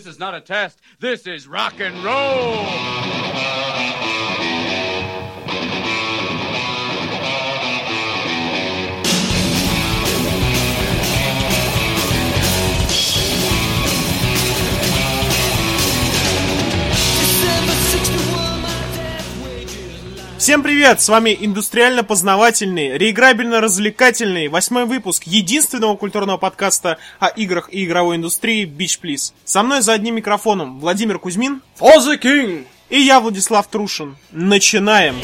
This is not a test. This is rock and roll. Всем привет! С вами индустриально-познавательный, реиграбельно-развлекательный восьмой выпуск единственного культурного подкаста о играх и игровой индустрии Beach Please. Со мной за одним микрофоном Владимир Кузьмин For the King! и я, Владислав Трушин. Начинаем!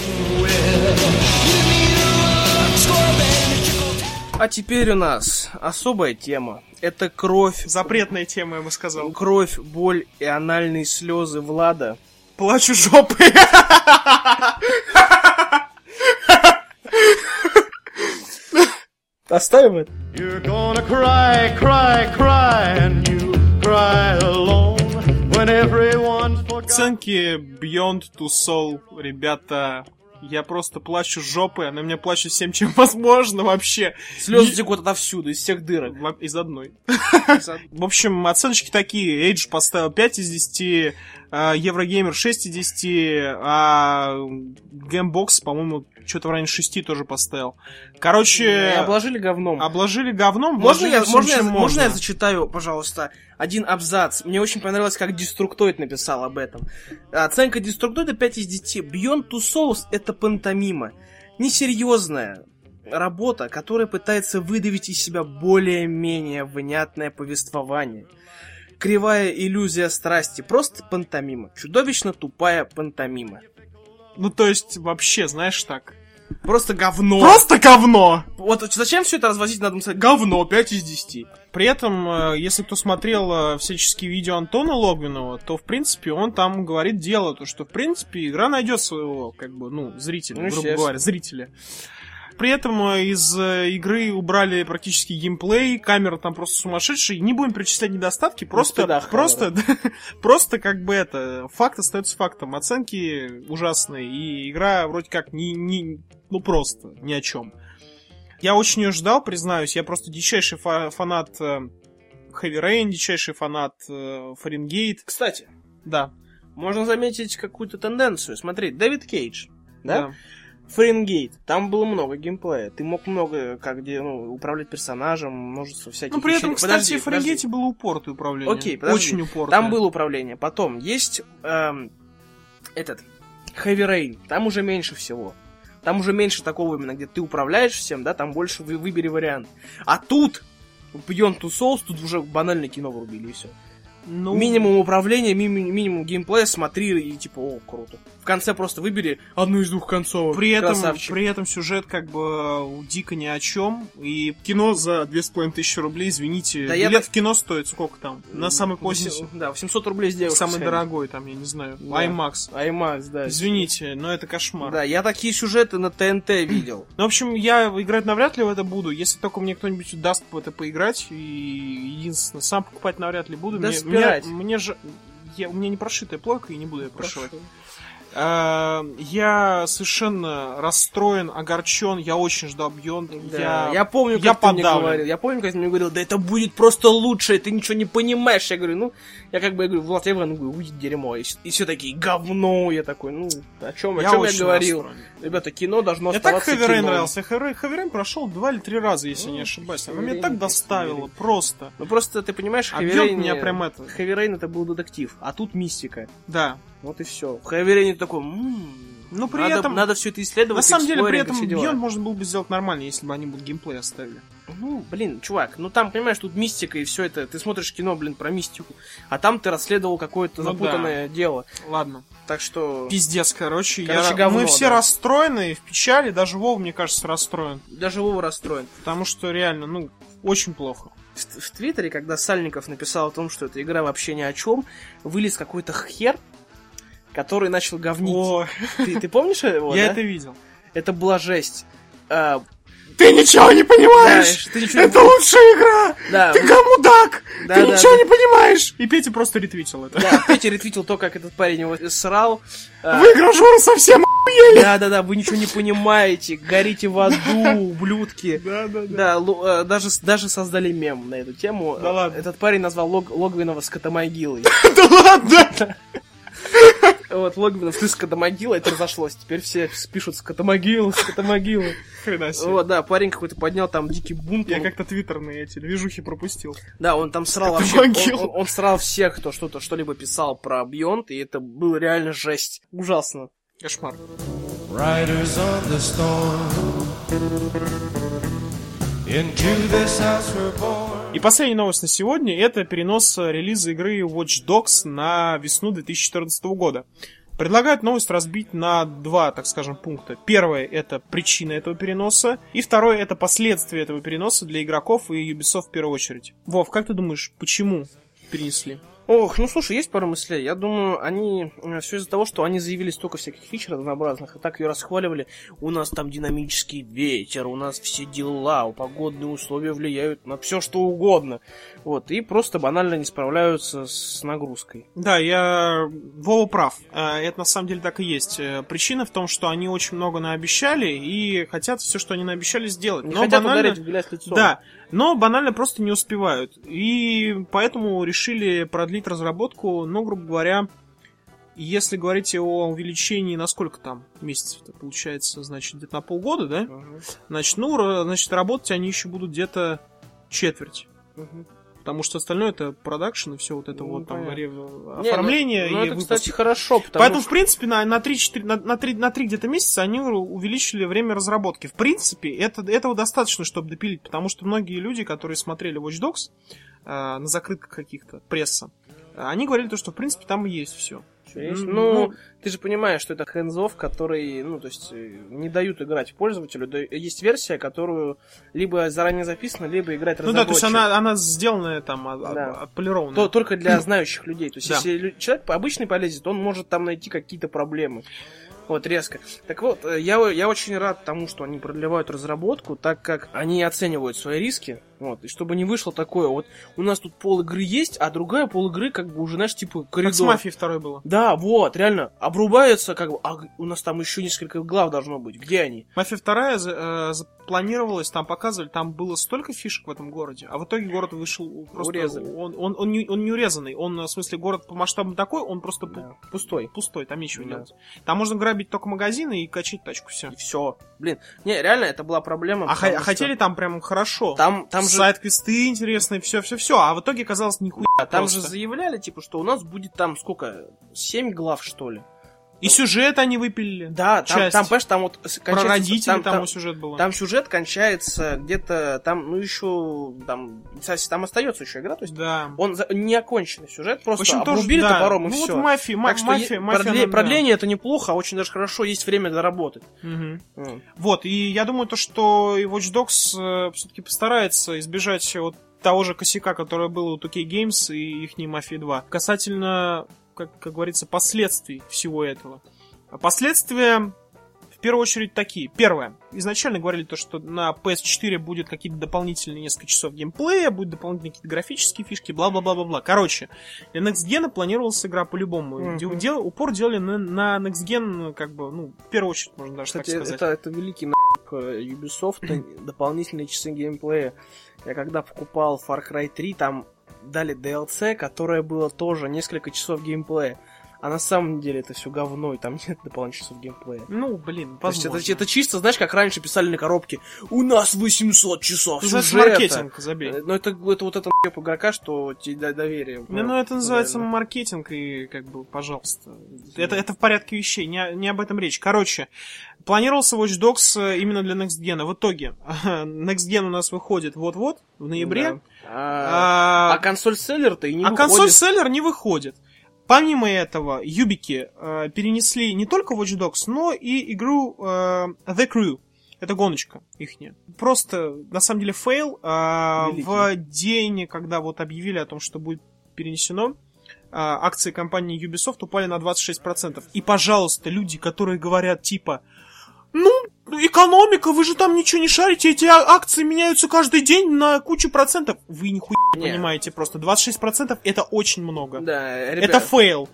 А теперь у нас особая тема. Это кровь, Запретная тема, я бы сказал. кровь, боль и анальные слезы Влада. Плачу жопы. Оставим это? You're gonna cry, cry, cry, and you cry alone when everyone's forgotten. Оценки Beyond Two Soul, ребята, я просто плачу жопы, она меня плачет всем, чем возможно вообще. Слезы И- текут отовсюду, из всех дырок. Во- Из одной. В общем, оценочки такие. Edge поставил 5 из 10, а, Eurogamer 6 из 10, а Геймбокс, по-моему, что-то в районе 6 тоже поставил. Короче, И обложили говном. обложили говном. Можно я, можно, я, чем можно я можно. зачитаю, пожалуйста, один абзац? Мне очень понравилось, как Destructoid написал об этом. Оценка Деструктоида 5 из 10. Beyond Two Souls — это пантомима. Несерьезная работа, которая пытается выдавить из себя более-менее внятное повествование. Кривая иллюзия страсти. Просто пантомима. Чудовищно тупая пантомима. Ну, то есть, вообще, знаешь так. Просто говно. Просто говно! Вот зачем все это развозить надо сказать? Говно, 5 из 10. При этом, э, если кто смотрел э, всяческие видео Антона Логвинова, то, в принципе, он там говорит дело, то, что, в принципе, игра найдет своего, как бы, ну, зрителя, Ну, грубо говоря, зрителя. При этом э, из э, игры убрали практически геймплей, камера там просто сумасшедшая. Не будем перечислять недостатки, просто, стыда просто, просто как бы это, факт остается фактом. Оценки ужасные, и игра вроде как не, не, ну просто, ни о чем. Я очень ее ждал, признаюсь. Я просто дичайший фа- фанат э, Heavy Rain, дичайший фанат э, Фаренгейт. Кстати, Да. можно заметить какую-то тенденцию. Смотри, Дэвид Кейдж, да? да. Фаренгейт, там было много геймплея. Ты мог много, как где, ну, управлять персонажем, множество всяких Ну, при этом, вещей. кстати, Подожди, в Фаренгейте было упоротое управление. Окей, подожди. Очень упоротое. Там было управление. Потом есть эм, этот Heavy Rain. Там уже меньше всего. Там уже меньше такого именно, где ты управляешь всем, да, там больше вы, выбери вариант. А тут Beyond Two Souls, тут уже банальное кино врубили и все. Ну, Минимум управления, ми- минимум геймплея, смотри и типа, о, круто. В конце просто выбери одну из двух концовок. При этом, Красавчик. при этом сюжет как бы э, дико ни о чем. И кино за две с половиной тысячи рублей, извините. Да я билет так- в кино стоит сколько там? На самый поздний, Восем- Да, 800 рублей сделаешь. самый сходить. дорогой там, я не знаю, Да. IMAX. IMAX, да. Извините, но это кошмар. Да, я такие сюжеты на ТНТ видел. Ну, в общем, я играть навряд ли в это буду, если только мне кто-нибудь даст в это поиграть. И единственное, сам покупать навряд ли буду. Да мне, мне, мне же. Я, у меня не прошитая плойка, и не буду ее прошивать. Э, Я совершенно расстроен, огорчен. Я очень ждал Beyond. Да, я, я, помню, я как ты мне подавлен. говорил. Я помню, как ты мне говорил, да это будет просто лучше, ты ничего не понимаешь. Я говорю, ну, я как бы я говорю, Влад, я говорю, ну, уй, дерьмо. И, и все такие, говно. Я такой, ну, о чем, о Я чем я говорил? расстроен. Ребята, кино должно так оставаться Heavy Rain кино. нравился. Heavy Rain прошел два или три раза, если не ошибаюсь. Heavy меня так Heavy просто. Ну, просто, ты понимаешь, Rain... меня прям это- Rain это был детектив, а тут мистика. Да. Вот и все. Ты такой, «М, Но при надо, этом... надо все это исследовать, На самом деле, при и этом. Beyond можно было бы сделать нормально, если бы они бы геймплей оставили. Ну, блин, чувак, ну там, понимаешь, тут мистика и все это. Ты смотришь кино, блин, про мистику, а там ты расследовал какое-то Ну запутанное дело. Ладно. Так что Пиздец, короче. Короче, я... говно, Мы все да. расстроены, в печали. Даже Вова, мне кажется, расстроен. даже Вова расстроен. Потому что реально, ну, очень плохо. В, в Твиттере, когда Сальников написал о том, что эта игра вообще ни о чем, вылез какой-то хер, который начал говнить. О, Ты, ты помнишь его? я да? это видел. Это была жесть. А, Ты ничего не понимаешь! Ты ничего не Это лучшая игра! да, Ты гамудак! Да, Ты да, ничего да. не понимаешь! И Петя просто ретвитил это. да, Петя ретвитил то, как этот парень его срал. А, Вы, гражуры, совсем Да-да-да, вы ничего не понимаете, горите в аду, ублюдки. Да, да, Да, э, даже, даже создали мем на эту тему. Да ладно. Этот парень назвал Лог, Логвинова скотомогилой. Да ладно! Вот, Логвинов, ты скотомогила, это разошлось. Теперь все пишут скотомогила, скотомогила. Хрена себе. Вот, да, парень какой-то поднял там дикий бунт. Я он- как-то твиттерные эти движухи пропустил. Да, он там срал вообще, он, он- он срал всех, кто что-то, что-либо писал про Бьонд, и это было реально жесть. Ужасно. Кошмар. Riders on the storm. Into this house we're born. И последняя новость на сегодня это перенос э, релиза игры Watch Dogs на весну 2014 года. Предлагают новость разбить на два, так скажем, пункта. Первое это причина этого переноса, и второе это последствия этого переноса для игроков и Ubisoft в первую очередь. Вов, как ты думаешь, почему перенесли? Ох, ну слушай, есть пару мыслей. Я думаю, они все из-за того, что они заявили столько всяких фич разнообразных, и так ее расхваливали. У нас там динамический ветер, у нас все дела, погодные условия влияют на все что угодно. Вот, и просто банально не справляются с нагрузкой. Да, я... Вова прав. Э, Это на самом деле так и есть. Э, Причина в том, что они очень много наобещали и хотят все, что они наобещали, сделать. Не Но хотят банально- ударить в грязь лицом. Да, но банально просто не успевают. И поэтому решили продлить разработку, ну, грубо говоря, если говорить о увеличении на сколько там месяцев это получается, значит, где-то на полгода, да? Мгм, Значит, ну, значит, работать они еще будут где-то четверть. мгм. Потому что остальное это продакшн и все вот это Ну, вот там понятно. Не, оформление ну, ну, и это, выпуск. кстати, хорошо, потому Поэтому, что... в принципе, на, на 3, на, на, 3, на 3 где-то месяца они увеличили время разработки. В принципе, это, этого достаточно, чтобы допилить, потому что многие люди, которые смотрели Watch Dogs э, на закрытках каких-то, пресса, э, они говорили то, что, в принципе, там есть все. Всё есть. Ну, ну- ты же понимаешь, что это hands который, ну, то есть, э, не дают играть пользователю. Да, Есть версия, которую либо заранее записана, либо играть Ну да, то есть разработчик. она, она сделанная там, от- Да. отполированная. То- только для знающих людей. То есть, Да. если человек обычный полезет, он может там найти какие-то проблемы. Вот, резко. Так вот, э, я, я очень рад тому, что они продлевают разработку, так как они оценивают свои риски. Вот, и чтобы не вышло такое, вот у нас тут пол игры есть, а другая пол игры, как бы уже, знаешь, типа коридор. Как с мафией второй было. Да, вот, реально, обрубается, как бы, а у нас там еще несколько глав должно быть. Где они? Мафия вторая э, запланировалась, там показывали, там было столько фишек в этом городе, а в итоге город вышел просто... Урезанный. Он, он, он, не, он не урезанный, он, в смысле, город по масштабам такой, он просто Да, Пустой. пустой, там нечего Да. делать. Там можно грабить только магазины и качать тачку, все. И все. Блин, не, реально, это была проблема. А, х- а что хотели там прям хорошо. Там, там же, Сайт-квесты интересные, все, все, все. А в итоге казалось нихуя. а там же просто. заявляли, типа, что у нас будет там сколько? Семь глав, что ли? И сюжет они выпилили. Да, там, Часть. там, понимаешь, там вот с- Про кончается- родителей там, там, сюжет был. там сюжет кончается где-то, там, ну еще, там, кстати, там остается еще игра, то есть Да. он за- не оконченный сюжет, В просто общем, тоже, обрубили да. топором и ну, все. вот мафия, ма- так что мафия, мафия, продле- она, да. продление это неплохо, очень даже хорошо, есть время доработать. Мгм. М. Вот, и я думаю, то, что и Watch Dogs все-таки постарается избежать вот того же косяка, который был у 2K Games и их Mafia 2. Касательно, как, как говорится, последствий всего этого. А Последствия в первую очередь такие. Первое. Изначально говорили то, что на PS4 будет какие-то дополнительные несколько часов геймплея, будут дополнительные какие-то графические фишки, бла-бла-бла-бла-бла. Короче, для Next Gen планировалась игра по-любому. Мгм. Дел- упор делали на, на Next Gen, как бы, ну, в первую очередь, можно даже Кстати, так сказать. это, это великий нахуй Ubisoft, дополнительные часы геймплея. Я когда покупал Far Cry 3, там дали DLC, которое было тоже несколько часов геймплея. А на самом деле это все говно, и там нет дополнительных часов геймплея. Ну, блин, То есть это, возможно. это чисто, знаешь, как раньше писали на коробке. У нас 800 часов называется сюжета». маркетинг, забей. Э, Ну, это, это вот это еб игрока, что тебе доверие. Не, ну это называется Реально. маркетинг, и как бы, пожалуйста. Это, это в порядке вещей, не, не об этом речь. Короче, планировался Watch Dogs э, именно для Next Gen. В итоге, Next Gen у нас выходит вот-вот, в ноябре. Да. А, А, а консоль-селлер-то и не а выходит. консоль-селлер не выходит. Помимо этого, юбики э, перенесли не только Watch Dogs, но и игру э, The Crew. Это гоночка ихняя. Просто, на самом деле, фейл. А, Великий. в день, когда вот объявили о том, что будет перенесено, а, акции компании Ubisoft упали на 26%. И, пожалуйста, люди, которые говорят типа, ну, экономика, вы же там ничего не шарите, эти а- акции меняются каждый день на кучу процентов. Вы нихуя Не. понимаете просто. 26% это очень много. Да, ребят, Это фейл.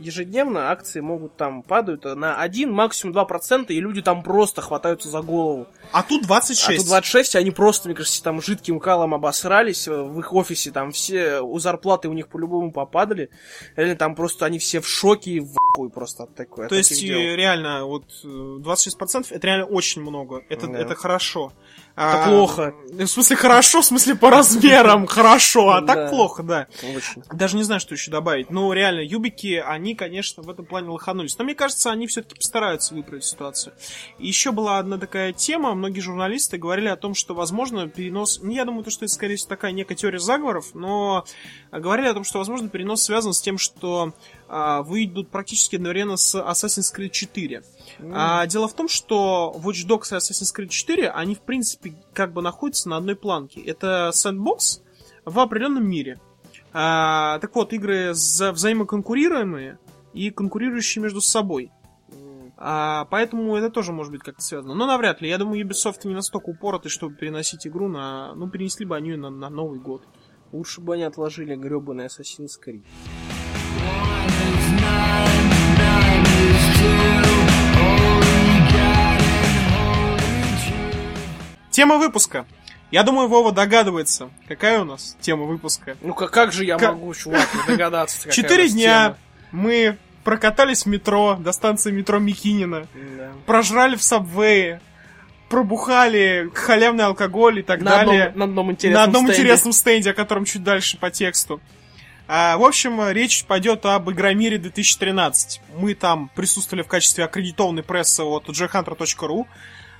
Ежедневно акции могут там падают на 1, максимум 2%, и люди там просто хватаются за голову. А тут 26. А тут 26, они просто, мне кажется, там жидким калом обосрались э, в их офисе, там все у зарплаты у них по-любому попадали. Или там просто они все в шоке и в хуй просто от такой. от То есть, таких дел. э, реально, вот э, 26% это реально очень много. Это, Да. это хорошо. Это А, плохо. В смысле, хорошо, в смысле, по размерам хорошо, а так плохо, да. Даже не знаю, что еще добавить. Ну, реально, юбики, они, конечно, в этом плане лоханулись. Но мне кажется, они все-таки постараются выправить ситуацию. И еще была одна такая тема. Многие журналисты говорили о том, что, возможно, перенос... Ну, я думаю, то, что это, скорее всего, такая некая теория заговоров, но говорили о том, что, возможно, перенос связан с тем, что а, выйдут практически одновременно с Assassin's Creed 4. А, дело в том, что Watch Dogs и Assassin's Creed 4, они, в принципе, как бы находятся на одной планке. Это сэндбокс в определенном мире. А, так вот, игры за взаимоконкурируемые и конкурирующие между собой. А, поэтому это тоже может быть как-то связано. Но навряд ли. Я думаю, Ubisoft не настолько упороты, чтобы переносить игру на... Ну, перенесли бы они на, на Новый год. Лучше бы они отложили гребаный Assassin's Creed. Тема выпуска. Я думаю, Вова догадывается, какая у нас тема выпуска. Ну как, как же я Как- могу, чувак, не догадаться? какая Четыре дня тема? мы прокатались в метро до станции метро Микинина, Да. прожрали в сабвее, пробухали халявный алкоголь и так На далее. одном, на одном интересном на одном стенде. интересном стенде, о котором чуть дальше по тексту. А, в общем, речь пойдет об Игромире 2013. Мы там присутствовали в качестве аккредитованной прессы от joyhunter.ru.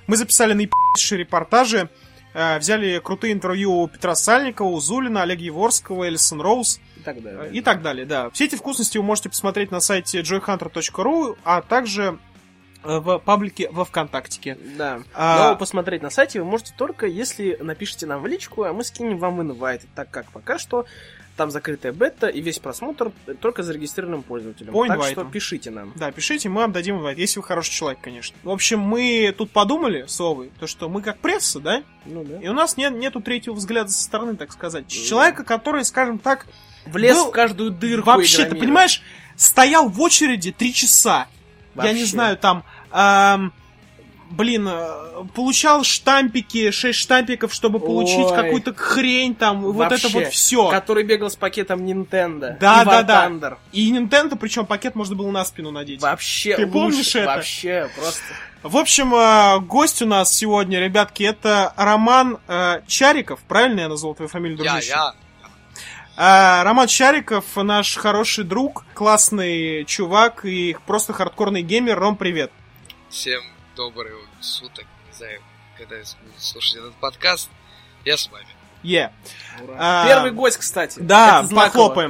Мы записали наипи***шие репортажи, взяли крутые интервью у Петра Сальникова, у Зулина, Олега Еворского, Элисон Роуз И так далее. э, и так далее, да. Все эти вкусности вы можете посмотреть на сайте joyhunter.ru, а также э, в паблике во Вконтактике. Да. А- Но посмотреть на сайте вы можете только, если напишите нам в личку, а мы скинем вам инвайт, так как пока что там закрытая бета и весь просмотр только зарегистрированным пользователям. По так что пишите нам. Да, пишите, мы вам дадим инвайт, если вы хороший человек, конечно. В общем, мы тут подумали с то что мы как пресса, да, Ну да. и у нас нет, нету третьего взгляда со стороны, так сказать. Человека, который, скажем так, Влез был в каждую дырку. вообще, ты понимаешь, стоял в очереди три часа. Я не Вообще. знаю, там, эм, блин, э, получал штампики, 6 штампиков, чтобы получить Ой. какую-то хрень там, вот это Вообще. вот все. Который бегал с пакетом Nintendo. Да, и да, War да. Thunder. И Nintendo, причем пакет можно было на спину надеть. Вообще Ты помнишь лучше. это? Вообще, просто. В общем, э, гость у нас сегодня, ребятки, это Роман э, Чариков. Правильно я назвал твою фамилию, Я, дружище? я. Э, Роман Чариков, наш хороший друг, классный чувак и просто хардкорный геймер. Ром, привет. Всем добрых суток. Не знаю, когда я буду слушать этот подкаст. Я с вами. Е. А, Первый гость, кстати. Да, похлопаем.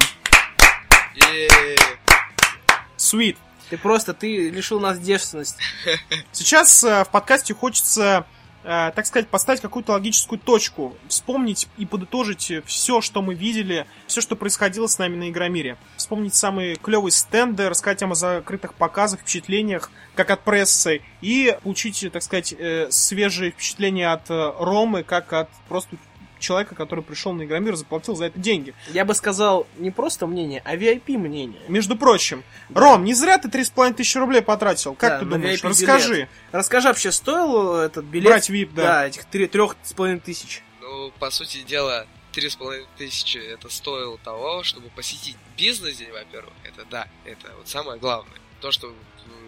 Sweet. Ты просто, ты лишил нас девственности. Сейчас э, в подкасте хочется, э, так сказать, поставить какую-то логическую точку, вспомнить и подытожить все, что мы видели, все, что происходило с нами на Игромире. Вспомнить самые клевые стенды, рассказать о закрытых показах, впечатлениях, как от прессы, и получить, так сказать, э, свежие впечатления от э, Ромы, как от просто человека, который пришел на Игромир и заплатил за это деньги. Я бы сказал не просто мнение, а VIP мнение. Между прочим, Ром, не зря ты 3,5 тысячи рублей потратил. Как Да, ты на думаешь? Расскажи. билет. Расскажи, вообще стоил этот билет? Брать VIP, да. Да, этих три- трех с половиной тысяч. Ну, по сути дела, три с половиной тысячи это стоило того, чтобы посетить бизнес-день, во-первых. Это да, это вот самое главное. То, что м,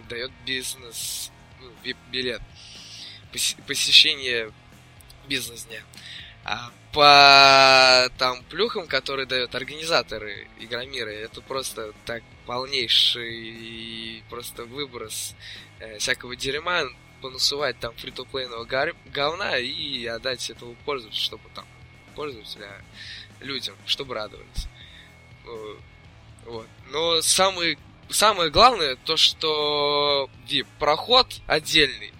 дает бизнес ну, VIP-билет. Поси- посещение бизнес-дня. А по там плюхам, которые дают организаторы Игромира, это просто так полнейший просто выброс э, всякого дерьма, понасувать там фри-то-плейного гар- говна и отдать этому пользователю, чтобы там пользователя людям, чтобы радовались. Э, Вот. Но самый, самое главное то, что VIP проход отдельный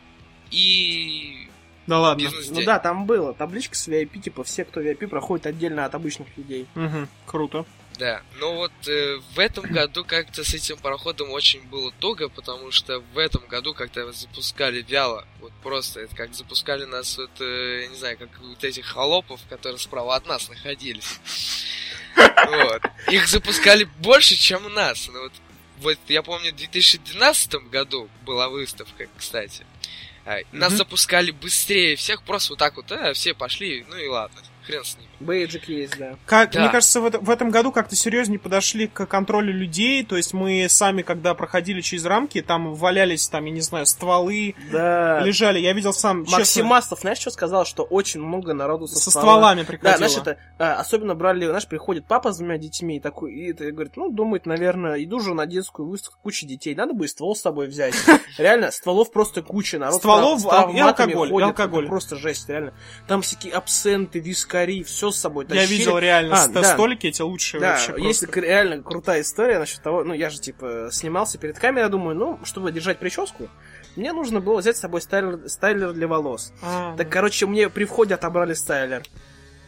и Да ладно. бизнес Ну да, там было. Табличка с VIP, типа все, кто VIP, проходит отдельно от обычных людей. Мгм, круто. Да, но вот э, в этом году как-то с этим пароходом очень было туго, потому что в этом году как-то запускали вяло. Вот просто, это как запускали нас, вот, э, я не знаю, как вот этих холопов, которые справа от нас находились. Вот. Их запускали больше, чем нас. Ну вот вот я помню, в 2012 году была выставка, кстати. Нас запускали быстрее всех, просто вот так вот, а, все пошли, ну и ладно, хрен с ними. Бейджик есть, да. Как, Да. Мне кажется, в, это- в этом году как-то серьезнее подошли к контролю людей. То есть мы сами, когда проходили через рамки, там валялись, там, я не знаю, стволы, Да. лежали. Я видел сам, честно, Максим Мастов, знаешь, что сказал? Что очень много народу со, со ствола- стволами Да, приходило. знаешь, это а, особенно брали, знаешь, приходит папа с двумя детьми и такой, и это говорит, ну, думает, наверное, иду же на детскую выставку, куча детей, надо бы и ствол с собой взять. Реально, стволов просто куча, народ Стволов, и алкоголь, алкоголь. просто жесть, реально. Там всякие абсенты, вискари, все с собой Я тащили. видел реально А, ст- да. столики эти лучшие Да, вообще есть просто. реально крутая история насчет того, ну, я же, типа, снимался перед камерой, думаю, ну, чтобы держать прическу, мне нужно было взять с собой стайлер, стайлер для волос. А, Так, короче, мне при входе отобрали стайлер.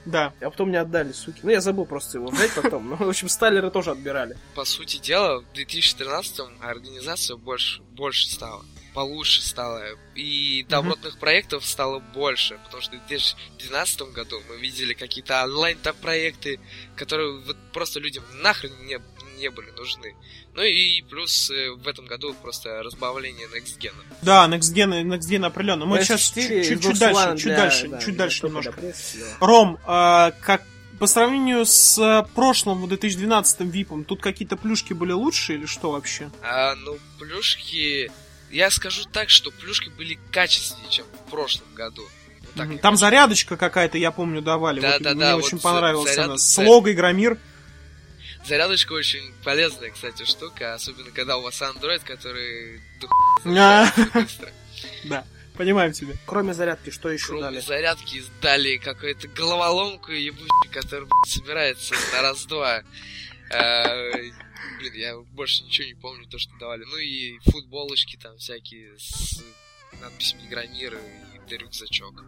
Да. А потом мне отдали, суки. Ну, я забыл просто его взять потом. Ну, в общем, стайлеры тоже отбирали. По сути дела, в 2013 организация больше, больше стала, получше стала, и добротных проектов стало больше, потому что в 2012 году мы видели какие-то онлайн-проекты, которые вот просто людям нахрен не, не были нужны. Ну и плюс э, в этом году просто разбавление Next Gen. Да, Next Gen, Next Gen определенно. Мы сейчас PS4 чуть, Xbox чуть дальше, One чуть для- дальше, да, чуть для дальше немножко. для прессы, да. Ром, а, как по сравнению с а, прошлым, вот 2012 випом, тут какие-то плюшки были лучше или что вообще? А, ну, плюшки... Я скажу так, что плюшки были качественнее, чем в прошлом году. Вот так Там зарядочка какая-то, я помню, давали. Да, Вот да, мне да, очень вот понравилась заряд- она. С заряд- лого Игромир. Зарядочка очень полезная, кстати, штука, особенно когда у вас Android, который дух быстро. Да, понимаем тебя. Кроме зарядки, что еще Кроме дали? зарядки дали какую-то головоломку ебучую, которая собирается на раз-два. Блин, я больше ничего не помню, то, что давали. Ну и футболочки там всякие с надписями Игромир и да, рюкзачок.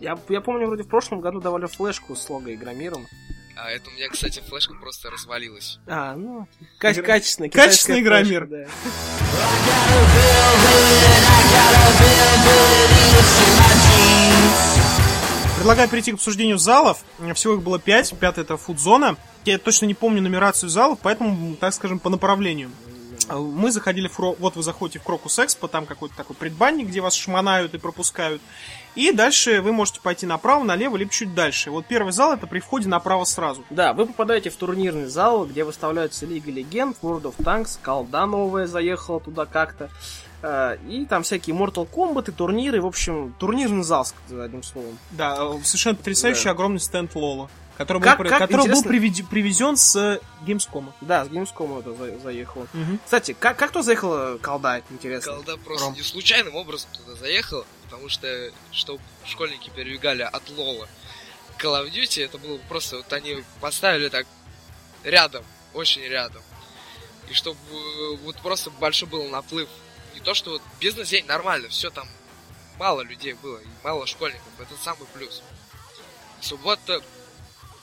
Я, я помню, вроде в прошлом году давали флешку с лого Игромиром. А это у меня, кстати, флешка просто развалилась. А, ну, ка- Игра- качественный. Качественный Игромир. да. Предлагаю перейти к обсуждению залов. Всего их было пять. Пятый это фудзона. Я точно не помню нумерацию залов, поэтому, так скажем, по направлению. Мы заходили в Вот вы заходите в Крокус Экспо, там какой-то такой предбанник, где вас шмонают и пропускают. И дальше вы можете пойти направо, налево, либо чуть дальше. Вот первый зал это при входе направо сразу. Да, вы попадаете в турнирный зал, где выставляются Лига Легенд, World of Tanks, колда новая заехала туда как-то. э, И там всякие Mortal Kombat и турниры. В общем, турнирный зал, одним словом. Да, э, совершенно потрясающий Да. огромный стенд Лола, который, Как- был, как который был приведи- привезен с э, Gamescom. Да, с Gamescom это за- заехало. Кстати, как, как то заехала колда, интересно? Колда просто Ром. не случайным образом туда заехала, потому что, чтобы школьники перебегали от Лола к Call of Duty, это было просто, вот они поставили так рядом, очень рядом. И чтобы э, вот просто большой был наплыв. Не то, что вот бизнес-день нормально, все там мало людей было, и мало школьников, это самый плюс. Суббота,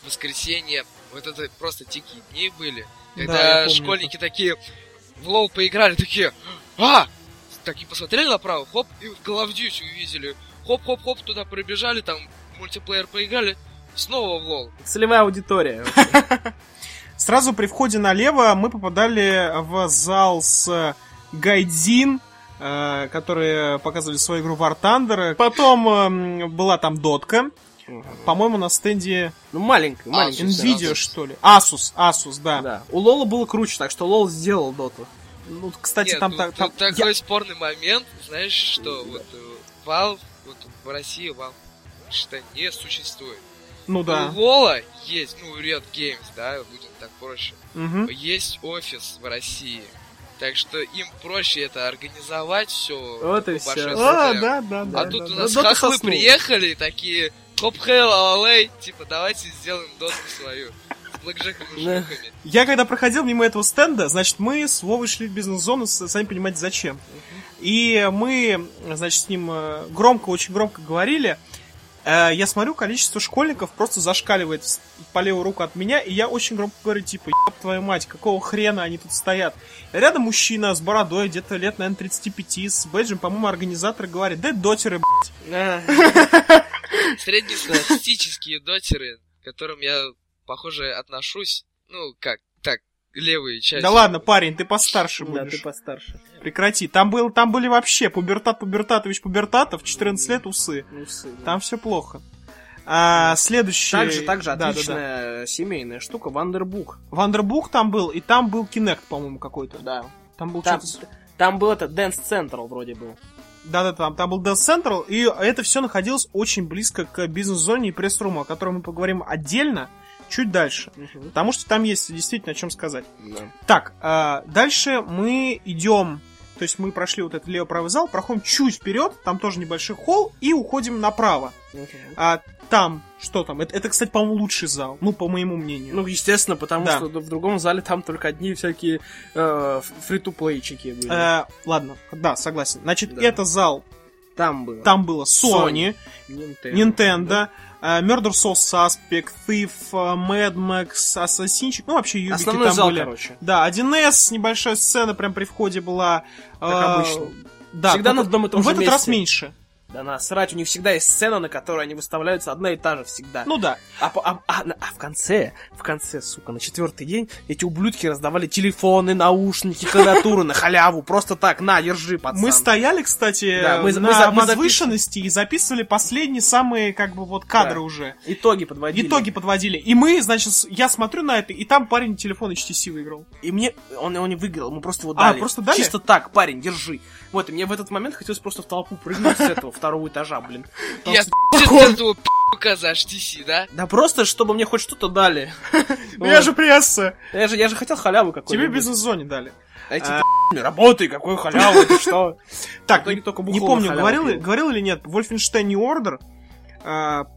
воскресенье, вот это просто дикие дни были, Да, когда помню школьники такие в лол поиграли, такие, а, такие посмотрели направо, хоп, и в Call of Duty увидели, хоп-хоп-хоп, туда пробежали, там мультиплеер поиграли, снова в лол. Целевая аудитория. Сразу при входе налево мы попадали в зал с Гайдзин, э, которые показывали свою игру War Thunder. Потом эм, была там дотка. По-моему, на стенде Ну, маленькая, маленькая. Asus, Nvidia, Asus. что ли. Asus, Asus, да. Да. У Лола было круче, так что Лол сделал доту. Ну, кстати, Нет, там, ну, так- там- такой спорный момент, знаешь, что вот э, Valve, вот в России Valve что не существует. Ну да. У Лола есть, ну, Red Games, да, будем так проще. Мгм. Есть офис в России. Так что им проще это организовать все. Вот и всё. А, да, да, да. А да, тут у да. нас Дота хохлы приехали, такие, хоп хейл алей, типа, давайте сделаем доту свою. С блэкджеком и шлюхами. Я когда проходил мимо этого стенда, значит, мы с Вовой шли в бизнес-зону, сами понимаете, зачем. И мы, значит, с ним э, громко, очень громко говорили. Э, Я смотрю, количество школьников просто зашкаливает по левую руку от меня, и я очень громко говорю, типа, еб твою мать, какого хрена они тут стоят. Рядом мужчина с бородой, где-то лет, наверное, 35, с бэджем, по-моему, организатор говорит, да дотеры, блядь. Среднестатистические дотеры, к которым я, похоже, отношусь, ну, как, так, левые части. Да ладно, парень, ты постарше Да, будешь. ты постарше. Прекрати. Там, был, там были вообще пубертат, пубертатович, пубертатов, 14 лет усы. Ну, сы, да. Там все плохо. А, следующий... Также, также Да, да, да. отличная семейная штука, Вандербук. Вандербук там был, и там был Кинект, по-моему, какой-то. Да. Там был Там, что-то... там был это Dance Central вроде был. Да-да, там, там был Dance Central, и это все находилось очень близко к бизнес-зоне и пресс-руму, о котором мы поговорим отдельно, чуть дальше. Потому что там есть действительно о чем сказать. Да. Так, а, дальше мы идем, то есть мы прошли вот этот лево-правый зал, проходим чуть вперед, там тоже небольшой холл, и уходим направо. А там, что там? Это, это, кстати, по-моему, лучший зал, ну, по моему мнению. Ну, естественно, потому Да. что в другом зале там только одни всякие э, фри-ту-плейчики были. Э, ладно, да, согласен. Значит, Да. это зал, там было. там было Sony, Nintendo. Nintendo, э, Murder Soul Suspect, Thief, э, Mad Max, Ассасинчик, ну, вообще юбики Основной там зал, были. короче. Да, 1С, небольшая сцена прям при входе была. Как э, обычно. Да, Всегда на одном и том в же этот раз месте. меньше. Да насрать, у них всегда есть сцена, на которой они выставляются одна и та же всегда. Ну да. А, а- а- а в конце, в конце, сука, на четвертый день эти ублюдки раздавали телефоны, наушники, клавиатуру на халяву. Просто так, на, держи, пацан. Мы стояли, кстати, Да, мы- на мы возвышенности и записывали последние самые, как бы, вот кадры Да. уже. Итоги подводили. Итоги подводили. И мы, значит, я смотрю на это, и там парень телефон HTC выиграл. И мне... Он его не выиграл, мы просто его А, дали. просто дали? Чисто так, парень, держи. Вот, и мне в этот момент хотелось просто в толпу прыгнуть с этого второго этажа, блин. Я этого пи***ка за HTC, да? Да просто, чтобы мне хоть что-то дали. Ну я же пресса. Я же, я же хотел халяву какую-то. Тебе бизнес-зоне дали. А эти А. «Не работай, какой халяву, ты что? Так, не, только не бухло помню, говорил, или нет, Wolfenstein New Order,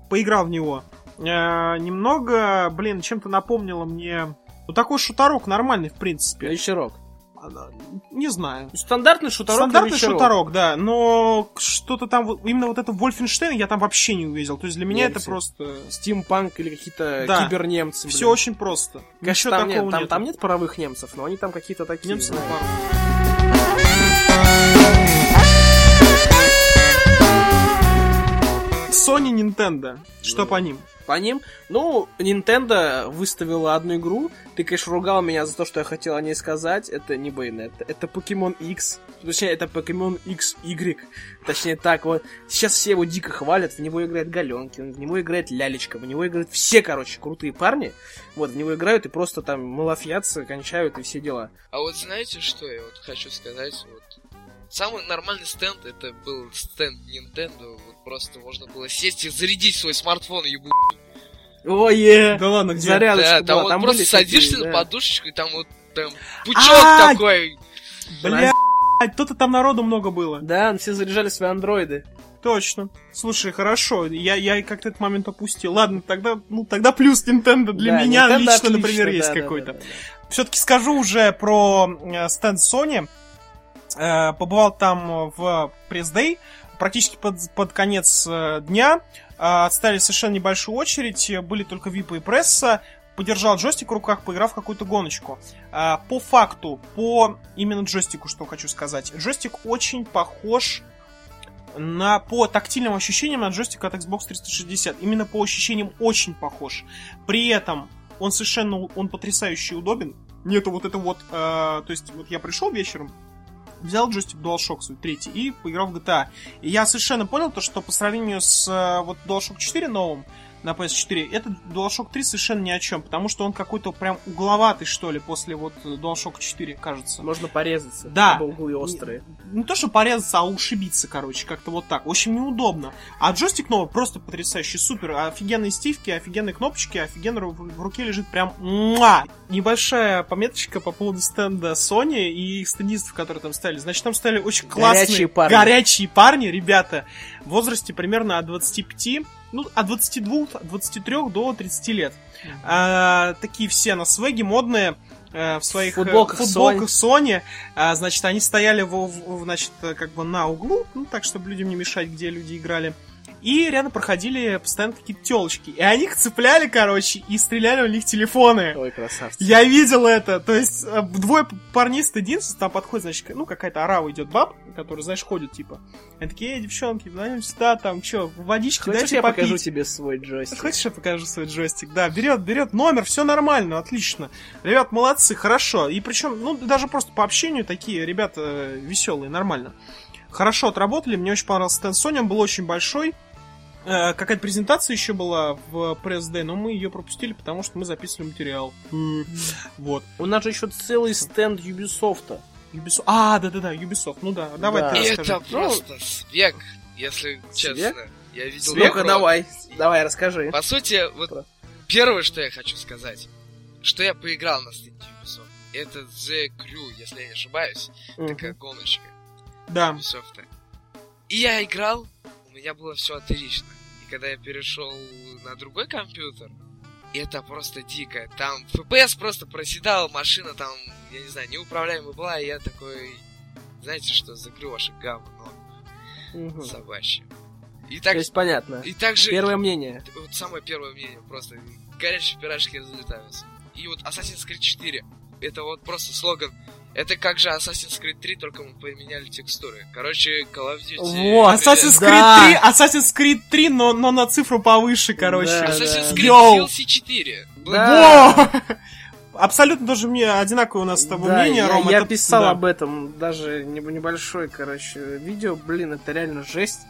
поиграл в него. А, немного, блин, чем-то напомнило мне... Ну, такой шуторок нормальный, в принципе. Вечерок. Не знаю. Стандартный шуторок и Стандартный шуторок, да, но что-то там, именно вот это Wolfenstein я там вообще не увидел. То есть для меня это Немцы. просто... Стимпанк или какие-то Да. кибернемцы. Все очень просто. Конечно, там, нет, там, нету. там нет паровых немцев, но они там какие-то такие. Немцы на знаешь. Nintendo. Что по ним? По ним, ну, Nintendo выставила одну игру. Ты, конечно, ругал меня за то, что я хотел о ней сказать. Это не Bayonetta, это Pokemon X. Точнее, это Pokemon XY. Точнее, так вот. Сейчас все его дико хвалят. В него играет Галенкин, в него играет Лялечка, в него играют все, короче, крутые парни. Вот, в него играют и просто там малофьятся, кончают и все дела. А вот знаете, что я вот хочу сказать? Вот Самый нормальный стенд это был стенд Nintendo. Вот просто можно было сесть и зарядить свой смартфон, ебу. Ой, Да ладно, где? Зарядочка Да, там была, вот там просто были садишься всякие, на да. подушечку, и там вот там пучок А, такой. Бля, то-то там народу много было. Да, все заряжали свои андроиды. Точно. Слушай, хорошо, я, я как-то этот момент опустил. Ладно, тогда, ну, тогда плюс Nintendo для Да, меня Nintendo лично, отлично, например, да, есть да, да, какой-то. да, да. Все-таки скажу уже про э, стенд Sony. Э, побывал там в пресс-дэй, практически под, под конец э, дня. Э, отстали совершенно небольшую очередь, э, были только випы и пресса. Подержал джойстик в руках, поиграв в какую-то гоночку. Э, по факту, по именно джойстику, что хочу сказать. Джойстик очень похож на, по тактильным ощущениям на джойстик от Xbox 360. Именно по ощущениям очень похож. При этом он совершенно, он потрясающе удобен. Нету вот это вот, э, то есть вот я пришел вечером, взял джойстик DualShock свой третий и поиграл в GTA. И я совершенно понял то, что по сравнению с э, вот DualShock 4 новым на PS4, этот DualShock 3 совершенно ни о чем, потому что он какой-то прям угловатый, что ли, после вот э, DualShock 4, кажется. Можно порезаться. Да. углы острые. Не то, что порезаться, а ушибиться, короче, как-то вот так. Очень неудобно. А джойстик новый просто потрясающий, супер. Офигенные стивки, офигенные кнопочки, офигенно в, в руке лежит прям муа! Небольшая пометочка по поводу стенда Sony и их стендистов, которые там стояли. Значит, там стояли очень классные, Горячие парни. горячие парни, ребята, в возрасте примерно от 25, ну, от 22, от 23 до 30 лет. А, такие все на свеге, модные, э, в своих э, Футболках футболках Sony. А, значит, они стояли, в, в- значит, э, как бы на углу, ну, так, чтобы людям не мешать, где люди играли. И рядом проходили постоянно какие-то телочки. И они их цепляли, короче, и стреляли у них телефоны. Ой, красавцы. Я видел это. То есть э, двое парней стыдинцев, там подходит, значит, ну какая-то орава идет баб, которые, знаешь, ходят, типа. Они такие, эй, девчонки, ну сюда, там, чё, водички Хочешь, дайте я попить. покажу тебе свой джойстик? Хочешь, я покажу свой джойстик? Да, берет, берет номер, все нормально, отлично. Ребят, молодцы, хорошо. И причем, ну, даже просто по общению такие ребята веселые, нормально. Хорошо отработали, мне очень понравился стенд Sony, он был очень большой. Э, Какая-то презентация еще была в Press Day, но мы ее пропустили, потому что мы записывали материал. Вот. У нас же еще целый стенд Ubisoft. Ubisoft. А, да-да-да, Ubisoft. Ну да, давай Да. ты расскажи. это просто свек, если Свек? честно. Я видел Ну-ка, давай, давай, расскажи. По сути, вот первое, что я хочу сказать, что я поиграл на стенде Ubisoft, это The Crew, если я не ошибаюсь, такая гоночка Да. Ubisoft. И я играл, меня было все отлично. И когда я перешел на другой компьютер, это просто дико. Там FPS просто проседал, машина там, я не знаю, неуправляемая была, и я такой, знаете что, ваше говно Мгм. собачье. И То так, есть понятно. и также Первое мнение. вот самое первое мнение, просто горячие пирожки разлетаются. И вот Assassin's Creed 4, это вот просто слоган. Это как же Assassin's Creed 3, только мы поменяли текстуры. Короче, Call of Duty... Во, Assassin's Да. Creed 3, Assassin's Creed 3, но, но на цифру повыше, короче. Да. Assassin's Creed. DLC 4. Да. Во! Абсолютно тоже мне одинаковое у нас с тобой Да, мнение, я, Рома. я это- писал да. об этом, даже не- небольшое, короче, видео. Блин, это реально жесть.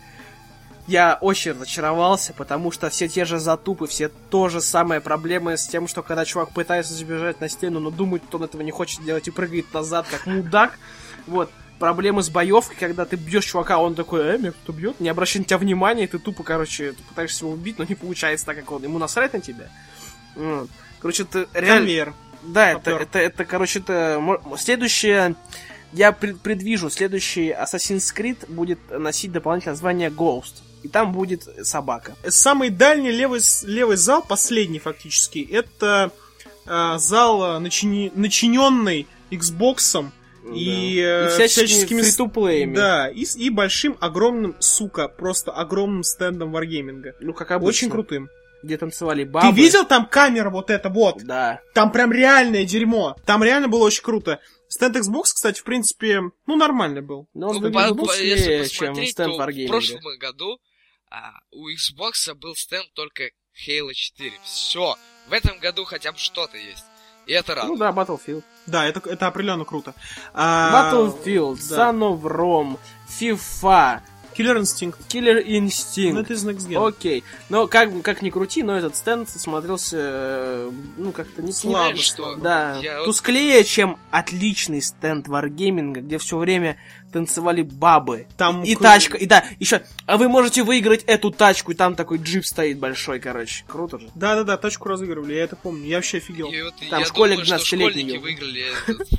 Я очень разочаровался, потому что все те же затупы, все то же самое проблемы с тем, что когда чувак пытается забежать на стену, но думает, что он этого не хочет делать и прыгает назад, как мудак. Вот. Проблемы с боевкой, когда ты бьешь чувака, он такой, э, меня кто бьет, не обращай на тебя внимания, и ты тупо, короче, ты пытаешься его убить, но не получается так, как он. Ему насрать на тебя. Короче, это реально... Конвейер. Да, это, это, это, короче, это... Следующее... Я пред- предвижу, следующий Assassin's Creed будет носить дополнительное название Ghost. И там будет собака. Самый дальний левый, левый зал, последний фактически, это э, зал, э, начини- начиненный Xbox и, э, И всяческими всяческими. Да, и, и большим, огромным, сука, просто огромным стендом варгейминга. Ну, как обычно. Очень крутым. Где танцевали бабы. Ты видел там камера вот это вот? Да. Там прям реальное дерьмо. Там реально было очень круто. Стенд Xbox, кстати, в принципе, ну, нормальный был. Но он Ну, выглядел по- по- быстрее, если чем стенд то в Wargaming. прошлом году а, у Xbox был стенд только Halo 4. Все. В этом году хотя бы что-то есть. И это Ну радует. да, Battlefield. Да, это, это определенно круто. А, Battlefield, да. Son of Rome, FIFA, Killer Instinct. Killer Ну, Instinct. это из Next Gen. Окей. Но как, как ни крути, но этот стенд смотрелся, э, ну, как-то не Слабо, Знаешь, что? Да, Я тусклее, чем отличный стенд Wargaming, где все время танцевали бабы. Там и тачка, и да, еще, а вы можете выиграть эту тачку, и там такой джип стоит большой, короче. Круто же. Да-да-да, тачку разыгрывали, я это помню. Я вообще офигел. И вот Там я школьник думаю, что 12-летний школьники выиграли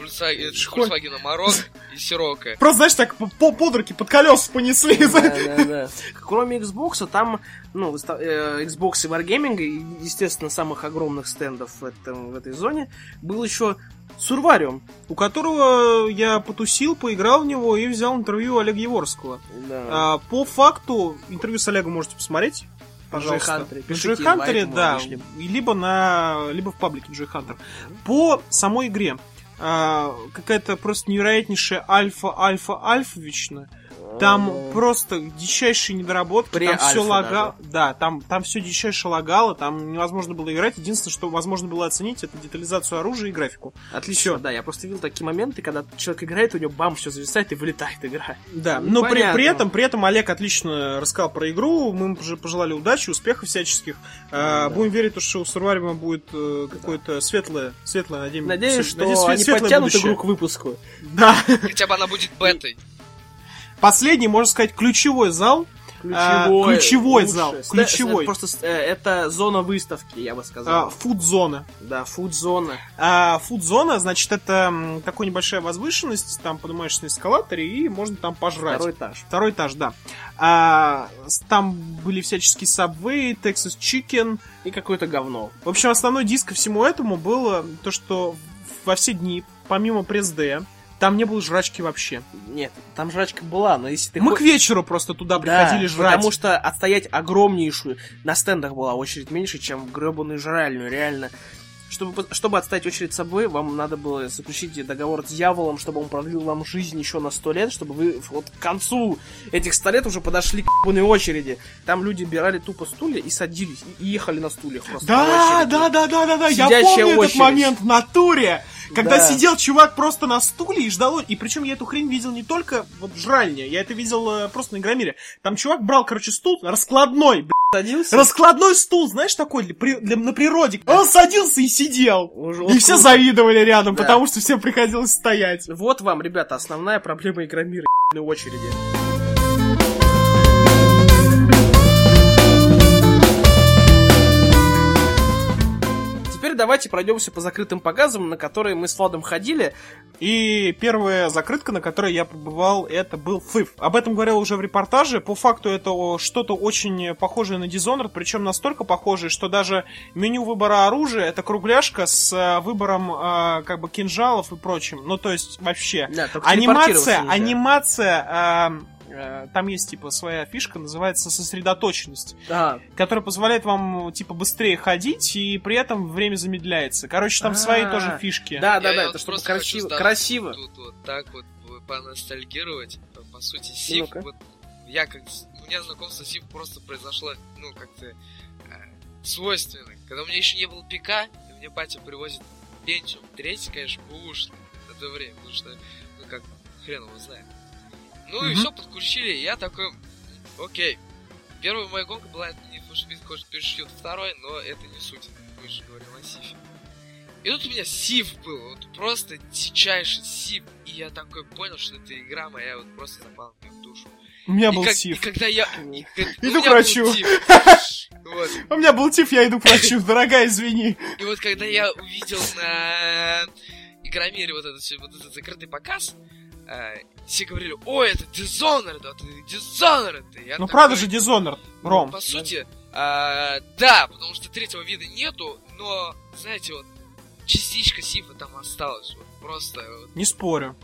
Volkswagen, Amarok и Сирока. Просто, знаешь, так по, по под руки, под колеса понесли. Да, да, да. Кроме Xbox, там, ну, э, Xbox и Wargaming, естественно, самых огромных стендов в, этом, в этой зоне, был еще Сурвариум. У которого я потусил, поиграл в него и взял интервью Олега Еворского. Да. А, по факту, интервью с Олегом можете посмотреть. Пожалуйста. Джой В Хантере. Джой Хантере, да. Либо на. либо в паблике Джой Хантер. По самой игре. а, какая-то просто невероятнейшая альфа-альфа-альфа вечная. Там да. просто дичайшие недоработки, там Пре-альфа все лагало. Да, там, там все дичайше лагало, там невозможно было играть. Единственное, что возможно было оценить, это детализацию оружия и графику. Отлично, да, я просто видел такие моменты, когда человек играет, у него бам, все зависает и вылетает игра. Да, Ну, но при, при этом, при этом Олег отлично рассказал про игру, мы ему пож- пожелали удачи, успехов всяческих. А, Да. Будем верить, что у Сурвариума будет э, какое-то светлое, светлое, надеемся. Надеюсь, что надеюсь, свет- они подтянут будущее. игру к выпуску. Да. Хотя бы она будет бетой. Последний, можно сказать, ключевой зал. А, ключевой зал, Сте- ключевой. это Просто э, это зона выставки, я бы сказал. а, Фуд-зона. Да, фуд-зона. А фуд-зона, значит, это м, такая небольшая возвышенность, там поднимаешься на эскалаторе и можно там пожрать. Второй этаж. Второй этаж, да. А, там были всяческие Subway, Texas Chicken. И какое-то говно. В общем, основной диск ко всему этому было то, что во все дни, помимо пресс-Д, Там не было жрачки вообще. Нет, там жрачка была, но если ты... Мы хо- к вечеру просто туда Да, приходили жрать. потому что отстоять огромнейшую... На стендах была очередь меньше, чем в гребаную жральную, реально. Чтобы, чтобы отстоять очередь с собой, вам надо было заключить договор с дьяволом, чтобы он продлил вам жизнь еще на сто лет, чтобы вы вот к концу этих ста лет уже подошли к ебаной очереди. Там люди бирали тупо стулья и садились, и ехали на стульях просто. Да, да, да, да, да, да, я помню этот очередь. момент в натуре. Когда Да. сидел чувак просто на стуле и ждал, и причем я эту хрень видел не только вот в жральне, я это видел э, просто на Игромире. Там чувак брал, короче, стул раскладной, бля, Садился? раскладной стул, знаешь, такой для, при- для- на природе. Он садился и сидел. Уже И все завидовали рядом, Да. потому что всем приходилось стоять. Вот вам, ребята, основная проблема Игромира, очереди. Давайте пройдемся по закрытым показам, на которые мы с Владом ходили. И первая закрытка, на которой я побывал, это был FIF. Об этом говорил уже в репортаже. По факту это что-то очень похожее на Dishonored, причем настолько похожее, что даже меню выбора оружия это кругляшка с э, выбором э, как бы кинжалов и прочим. Ну то есть вообще. Да, Анимация, анимация, э, там есть типа своя фишка, называется сосредоточенность А, которая позволяет вам, типа, быстрее ходить, и при этом время замедляется. Короче, там свои А, тоже фишки. да, да, Я- да, я это вот чтобы красиво, красиво. Тут вот так вот поностальгировать. По сути, Сив, Ну-ка. вот я как... У меня знакомство с Сив просто произошло, ну, как-то э, свойственно. Когда у меня еще не было ПК, и мне батя привозит Pentium 3, конечно, бушный на то время, потому что, ну, как, хрен его знает. Ну и Мгм. все, подключили, и я такой, окей. Первая моя гонка была это не Speed Hot Pursuit 2, но это не суть. Мы же говорим о Сифе. И тут у меня сив был, вот просто дичайший сив. И я такой понял, что эта игра моя вот просто запала мне в душу. У меня и, был как- тиф. и когда я... и как- Иду к врачу. Вот. У меня был тиф, я иду к врачу, дорогая, извини. И вот когда я увидел на Игромире вот этот, вот этот закрытый показ, э, все говорили, ой, это Dishonored, это Dishonored. И я Ну такой, правда же Dishonored, ну, Ром. По сути, а, да, потому что третьего вида нету, но, знаете, вот частичка сифа там осталась. Вот, просто вот, Не спорю.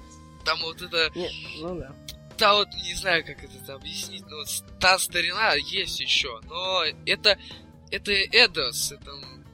там вот это, Не, ну да. та вот, не знаю, как это объяснить, но вот та старина есть еще, но это, это Эдос, это,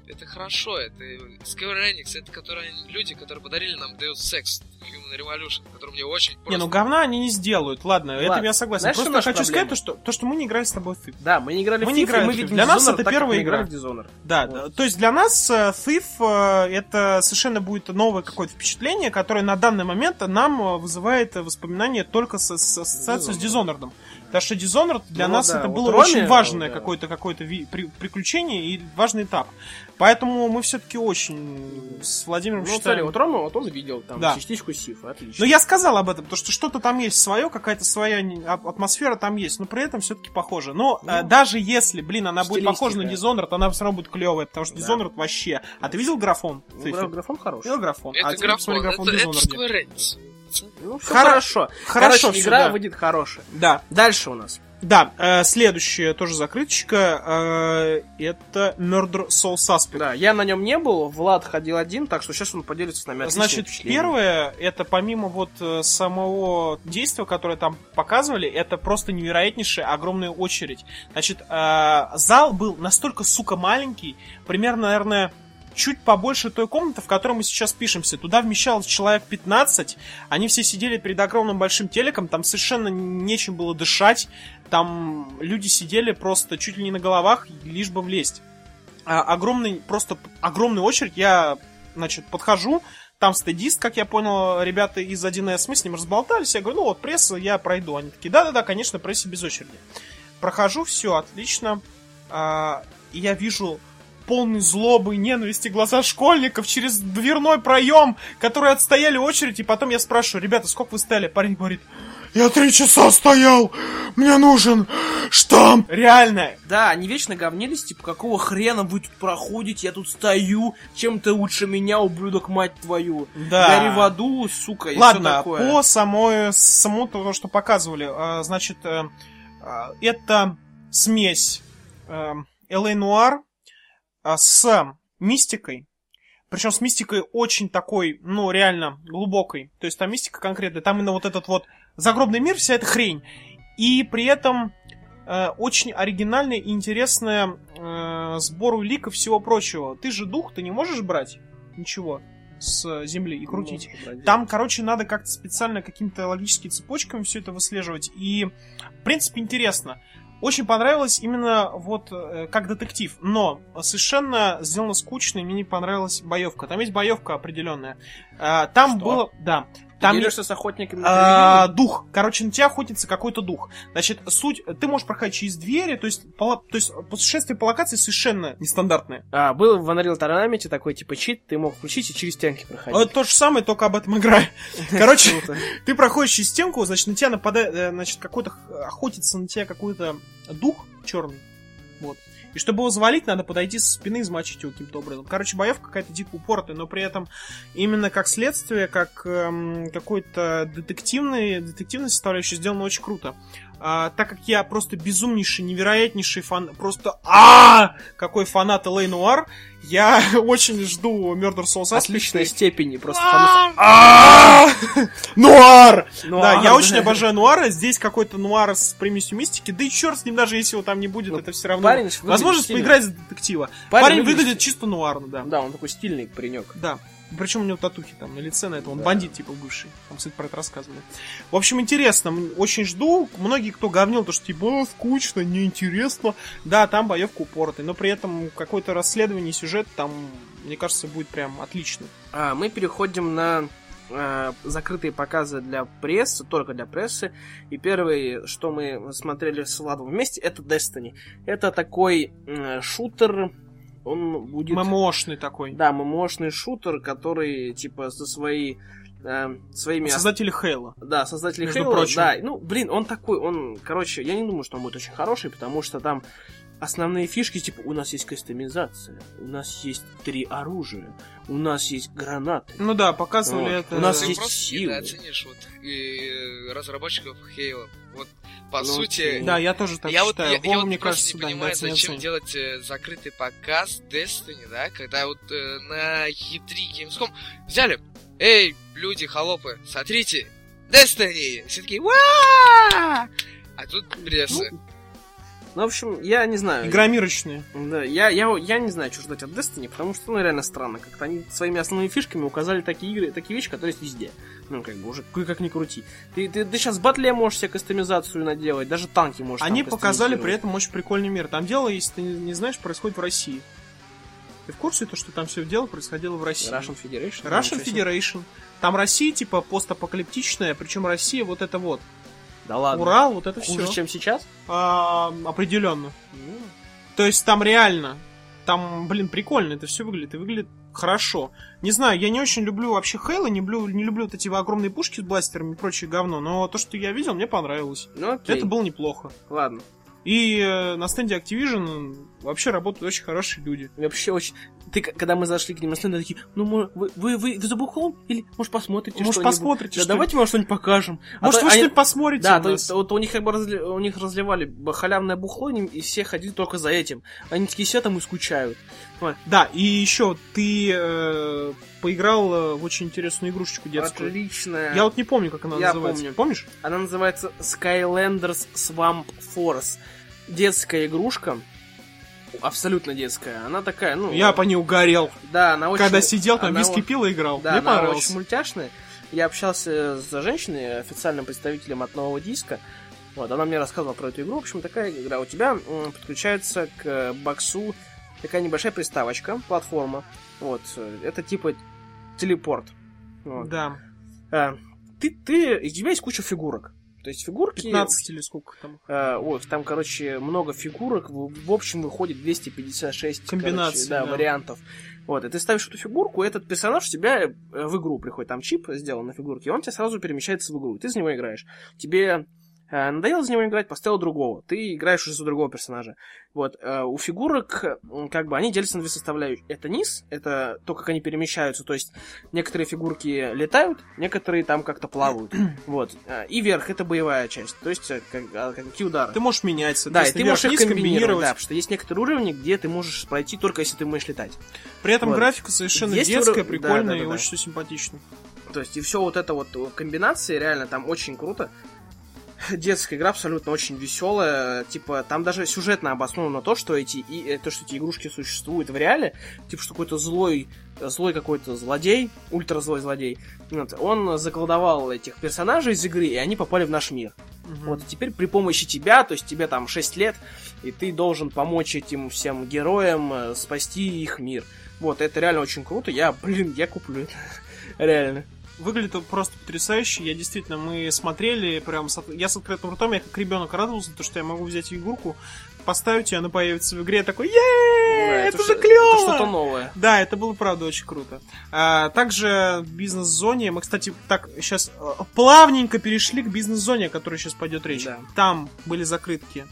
это хорошо, это Square Enix, это которые, люди, которые подарили нам Deus Ex Human Revolution, который мне очень Не, просто... ну говна они не сделают, ладно, это Ладно. я согласен. Знаешь, Просто хочу сказать, проблема? то что, то, что мы не играли с тобой в FIFA. Да, мы не играли Мы в не FIFA, играли мы в FIFA. Для нас это первая игра. в Dishonored. Да, Вот. да, то есть для нас э, Thief э, это совершенно будет новое какое-то впечатление, которое на данный момент нам э, вызывает воспоминания только с, с ассоциацию с Dishonored. Потому что Dishonored для Ну нас да, это вот было Роме, очень важное да. какое-то какое-то ви- при- приключение и важный этап. Поэтому мы все-таки очень с Владимиром Ну, считаем... смотри, вот Рома, вот он видел там Да. частичку Сифа, отлично. Ну, я сказал об этом, потому что что-то там есть свое, какая-то своя а- атмосфера там есть, но при этом все-таки похоже. Но э, Ну, даже если, блин, она будет похожа на. Dishonored, она все равно будет клевая, потому что Да. Dishonored вообще... А ты видел графон? Ну, графон хороший. Видел графон? Это а теперь посмотри графон, графон это, это Dishonored. Square Enix. Ну, всё Хоро- хорошо. Хорошо Короче, игра да. выйдет хорошая. Да, Дальше у нас. Да. э, следующая тоже закрыточка, э, это Murder Soul Suspect. Да, я на нем не был, Влад ходил один, так что сейчас он поделится с нами Значит, первое, это помимо вот э, самого действия, которое там показывали, это просто невероятнейшая огромная очередь. Значит, э, зал был настолько, сука, маленький, примерно, наверное, чуть побольше той комнаты, в которой мы сейчас пишемся. Туда вмещалось человек 15, они все сидели перед огромным большим телеком, там совершенно нечем было дышать, там люди сидели просто чуть ли не на головах, лишь бы влезть. А, огромный, просто огромная очередь, я, значит, подхожу, там стедист, как я понял, ребята из 1С, мы с ним разболтались, я говорю, ну вот пресса, я пройду. Они такие, да-да-да, конечно, прессе без очереди. Прохожу, все, отлично. А, и я вижу полный злобы и ненависти глаза школьников через дверной проем, которые отстояли очередь, и потом я спрашиваю, ребята, сколько вы стояли? Парень говорит, я три часа стоял, мне нужен штамп. Реально, Да, они вечно говнились, типа, какого хрена вы тут проходите, я тут стою, чем ты лучше меня, ублюдок, мать твою. Да. Гори в аду, сука, и Ладно, такое. по самой, самому того, что показывали, э, значит, э, э, это смесь э, LA Noir э, с мистикой, Причем с мистикой очень такой, ну, реально глубокой. То есть там мистика конкретная. Там именно вот этот вот загробный мир, вся эта хрень. И при этом э, очень оригинальная и интересная э, сбор улик и всего прочего. Ты же дух, ты не можешь брать ничего с земли и крутить. Там, короче, надо как-то специально какими-то логическими цепочками все это выслеживать. И, в принципе, интересно. Очень понравилось именно вот э, как детектив, но совершенно сделано скучно, и мне не понравилась боевка. Там есть боевка определенная. А, Там Что? было, да. Там дерешься с охотниками а, дух. Короче, на тебя охотится какой-то дух. Значит, суть, ты можешь проходить через двери, то есть, по, то есть путешествие по локации совершенно нестандартное. А, был в Unreal Tournament такой типа чит, ты мог включить и через стенки проходить. Это то же самое, только об этом игра. Короче, ты проходишь через стенку, значит, на тебя нападает, э, значит, какой-то охотится на тебя какой-то дух черный. Вот. И чтобы его завалить, надо подойти со спины и замочить его каким-то образом. Короче, боевка какая-то дико упоротая, но при этом именно как следствие, как эм, какой-то детективный, детективная составляющая сделана очень круто. А, так как я просто безумнейший, невероятнейший фан... Просто а Какой фанат Элей Нуар, я очень жду Murder Soul Suspect. Отличная степень, просто А! А! Нуар! Да, я очень обожаю нуара. Здесь какой-то нуар с примесью мистики. Да и черт с ним, даже если его там не будет, Ну, это все равно. Возможность поиграть за детектива. Парень выглядит чисто нуарно, да. Да, он такой стильный паренек. Да. Причем у него татухи там на лице, на это он Да. бандит, типа, бывший. Там, кстати, про это рассказывали. В общем, интересно. Очень жду. Многие, кто говнил, то, что, типа, «А, скучно, неинтересно. Да, там боевка упоротая, но при этом какое-то расследование, сюжет там, мне кажется, будет прям отлично. А, мы переходим на а, закрытые показы для прессы, только для прессы. И первый, что мы смотрели с Владом вместе, это Destiny. Это такой м, шутер, он будет... ММОшный такой. Да, ММОшный шутер, который, типа, со своей... э, своими... Создатели Хейла. Да, создатели прочим. да, ну, блин, он такой, он, короче, я не думаю, что он будет очень хороший, потому что там основные фишки, типа, у нас есть кастомизация, у нас есть три оружия, у нас есть гранаты. Ну да, показывали Вот. это. У нас Ты есть просто силы. недооценишь вот э, разработчиков Halo. Вот по Ну, сути, Да, я тоже так я вот, считаю. я, я Вова, вот мне просто кажется, не да, понимаю, зачем недооценен. делать э, закрытый показ Destiny, да, когда вот э, на E3 Gamescom взяли, эй, люди, холопы, смотрите, Destiny! Все такие! А тут пресса. Ну, в общем, я не знаю. Игромирочные. Да, я, я, я не знаю, что ждать от Destiny, потому что, ну, реально странно. Как-то они своими основными фишками указали такие игры, такие вещи, которые есть везде. Ну, как бы, уже как ни крути. Ты, ты, ты сейчас в батле можешь себе кастомизацию наделать, даже танки можешь Они показали при этом очень прикольный мир. Там дело, если ты не не знаешь, происходит в России. Ты в курсе, то, что там все дело происходило в России? Russian Federation. Russian. Federation. Там Россия, типа, постапокалиптичная, причем Россия вот это вот. Да ладно. Урал, вот это Хуже, все. чем сейчас? определенно. То есть там реально, там, блин, прикольно это все выглядит, и выглядит хорошо. Не знаю, я не очень люблю вообще Хейла, не люблю, не люблю вот эти огромные пушки с бластерами и прочее говно, но то, что я видел, мне понравилось. Ну, окей. Это было неплохо. Ладно. И э, на стенде Activision вообще работают очень хорошие люди. Вообще очень... Ты, когда мы зашли к ним на стенд, такие, ну, мо- вы, вы, вы, вы за бухлом? Или, может, посмотрите Может, что-нибудь?» посмотрите, Да давайте мы вам что-нибудь покажем. А Может, то вы они- что-нибудь посмотрите Да, то есть вот у них как бы разли- у них разливали халявное бухло, и и все ходили только за этим. Они такие сидят там и скучают. Да, и еще ты э, поиграл э, в очень интересную игрушечку детскую. Отличная. Я вот не помню, как она Я называется. помню. Помнишь? Она называется Skylanders Swamp Force. Детская игрушка. Абсолютно детская. Она такая, ну... Я по ней угорел. Да, она очень... Когда сидел, там она виски пил и играл. Да, Мне она понравилось. очень мультяшная. Я общался с женщиной, официальным представителем от нового диска. Вот, она мне рассказывала про эту игру. В общем, такая игра. У тебя подключается к э, боксу такая небольшая приставочка, платформа. Вот, э, это типа телепорт. Вот. Да, А, ты, ты, у тебя есть куча фигурок. То есть фигурки... 15 или сколько там. Э, ой, там, короче, много фигурок. В, в общем, выходит 256 Комбинаций, короче, да, да. вариантов. Вот, и ты ставишь эту фигурку, и этот персонаж у тебя э, в игру приходит. Там чип сделан на фигурке, и он тебя сразу перемещается в игру. и Ты за него играешь. Тебе надоело за него играть, поставил другого. Ты играешь уже за другого персонажа. Вот. э, у фигурок, как бы, они делятся на две составляющие. Это низ, это то, как они перемещаются. То есть, некоторые фигурки летают, некоторые там как-то плавают. Вот. Э, И верх, это боевая часть. То есть, э, как, а, какие удары. Ты можешь менять, Да, и ты можешь их комбинировать, да, потому что есть некоторые уровни, где ты можешь пройти только если ты умеешь летать. При этом Вот. графика совершенно Есть детская, уров- прикольная да, да, и да, да. очень симпатичная. То есть, и все вот это вот комбинации, реально, там очень круто. Детская игра абсолютно очень веселая. Типа, там даже сюжетно обосновано то, что эти, и, э, то, что эти игрушки существуют в реале. Типа, что какой-то злой, злой какой-то злодей, ультразлой злодей, вот, он заколдовал этих персонажей из игры, и они попали в наш мир. Вот, и теперь при помощи тебя, то есть тебе там 6 лет, и ты должен помочь этим всем героям э, спасти их мир. Вот, это реально очень круто. Я, блин, я куплю это. Реально. Выглядит он просто потрясающе. Я действительно, мы смотрели прям... с Я с открытым ртом, я как ребенок радовался, то, что я могу взять игрушку, поставить ее, она появится в игре, я такой, Да, е это, же клево! Это что-то новое. Да, это было, правда, очень круто. А, также в бизнес-зоне, мы, кстати, так сейчас плавненько перешли к бизнес-зоне, о которой сейчас пойдет речь. Да. Там были закрытки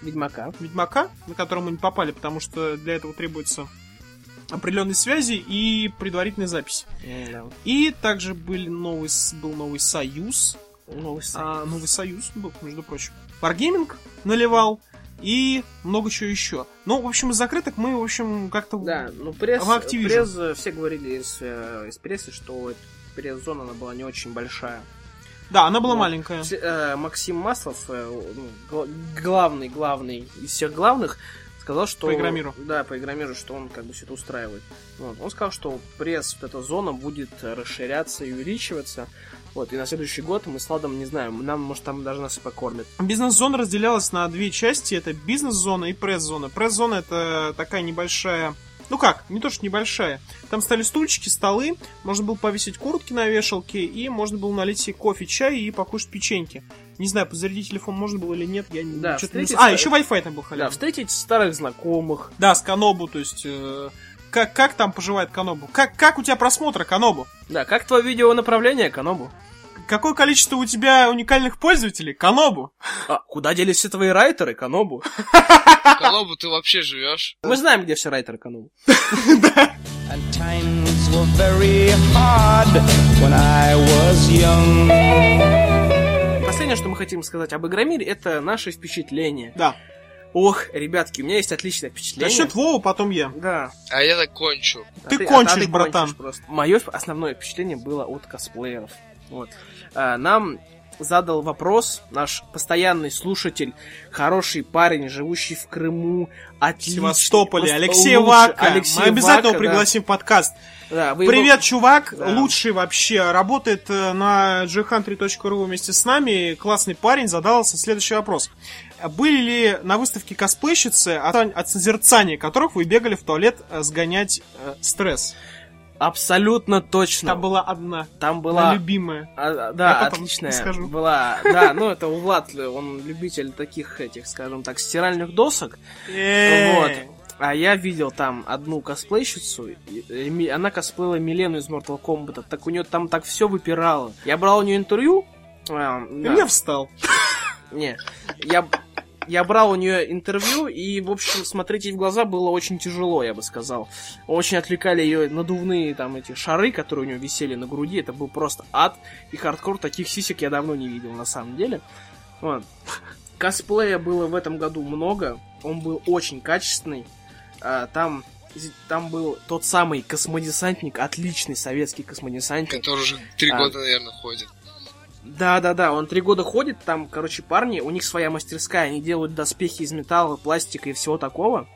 Ведьмака. Ведьмака, на который мы не попали, потому что для этого требуется определенной связи и предварительной записи. Да. И также были новый, был новый союз. Новый сайт. А, новый союз был, между прочим. Wargaming наливал и много чего еще. Ну, в общем, из закрыток мы, в общем, как-то... Да, ну пресс, пресс, э, все говорили из, э, из прессы, что пресс-зона она была не очень большая. Да, она была Вот. маленькая. Э, Максим Маслов, ну, гла- главный, главный из всех главных, сказал, что... По Игромиру. Да, по Игромиру, что он как бы все это устраивает. Вот. Он сказал, что пресс, вот эта зона будет э, расширяться и увеличиваться. Вот, и на следующий год мы с Ладом, не знаю, нам, может, там даже нас и покормят. Бизнес-зона разделялась на две части. Это бизнес-зона и пресс-зона. Пресс-зона это такая небольшая... Ну как, не то что небольшая. Там стали стульчики, столы, можно было повесить куртки на вешалке, и можно было налить себе кофе, чай и покушать печеньки. Не знаю, позарядить телефон можно было или нет, я не Да, чё-то не... А, еще Wi-Fi там был Да, халявный. встретить старых знакомых. Да, с Канобу, то есть... э, как, как там поживает Канобу? Как, как у тебя просмотры Канобу? Да, как твое видео направление, Канобу? Какое количество у тебя уникальных пользователей? Канобу? А, куда делись все твои райтеры, Канобу? Колобу ты вообще живешь? Мы знаем, где все райтеры, Канобу. And times were very hard when I was young. Последнее, что мы хотим сказать об Игромире, это наши впечатления. Да. Ох, ребятки, у меня есть отличное впечатление. Насчет Вова потом я. Да. А я так кончу. А Ты кончишь, братан. Мое основное впечатление было от косплееров. Вот. А, нам задал вопрос наш постоянный слушатель, хороший парень, живущий в Крыму, В отличный. Севастополе. Алексей лучший. Вака. Алексей Мы обязательно Вака, его пригласим в подкаст. Да. Да, вы его- Привет, чувак. Да. Лучший вообще. Работает э, на jhuntry.ru вместе с нами. Классный парень. Задался следующий вопрос. Были ли на выставке косплейщицы, от, от созерцания которых вы бегали в туалет э, сгонять э, стресс? Абсолютно точно. Там была одна. Там Была была... любимая. А, да, Я отличная скажу. была. Да, ну это у Влад, он любитель таких этих, скажем так, стиральных досок. Э, Вот. А я видел там одну косплейщицу, и- она косплеила Милену из Mortal Kombat, так у нее там так все выпирало. Я брал у нее интервью. И да, меня встал. не, я, я брал у нее интервью, и, в общем, смотреть ей в глаза было очень тяжело, я бы сказал. Очень отвлекали ее надувные там эти шары, которые у нее висели на груди. Это был просто ад и хардкор. Таких сисек я давно не видел, на самом деле. Вот. Косплея было в этом году много. Он был очень качественный. А, Там, там был тот самый космодесантник, отличный советский космодесантник. Который уже три А. года, наверное, ходит. Да, да, да, он три года ходит, там, короче, парни, у них своя мастерская, они делают доспехи из металла, пластика и всего такого.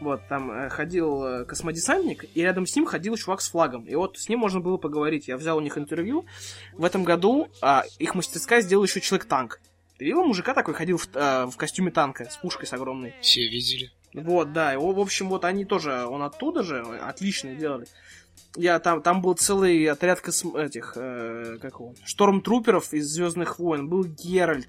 Вот, там э, ходил э, космодесантник, и рядом с ним ходил чувак с флагом. И вот с ним можно было поговорить. Я взял у них интервью. В этом году а, их мастерская сделала еще человек-танк. Ты видел мужика такой, ходил в, э, в костюме танка с пушкой с огромной? Все видели. Вот, да, его, в общем, вот они тоже, он оттуда же, отлично делали. Я там, там был целый отряд косм... этих, э, как его, штормтруперов из Звездных войн, был Геральт,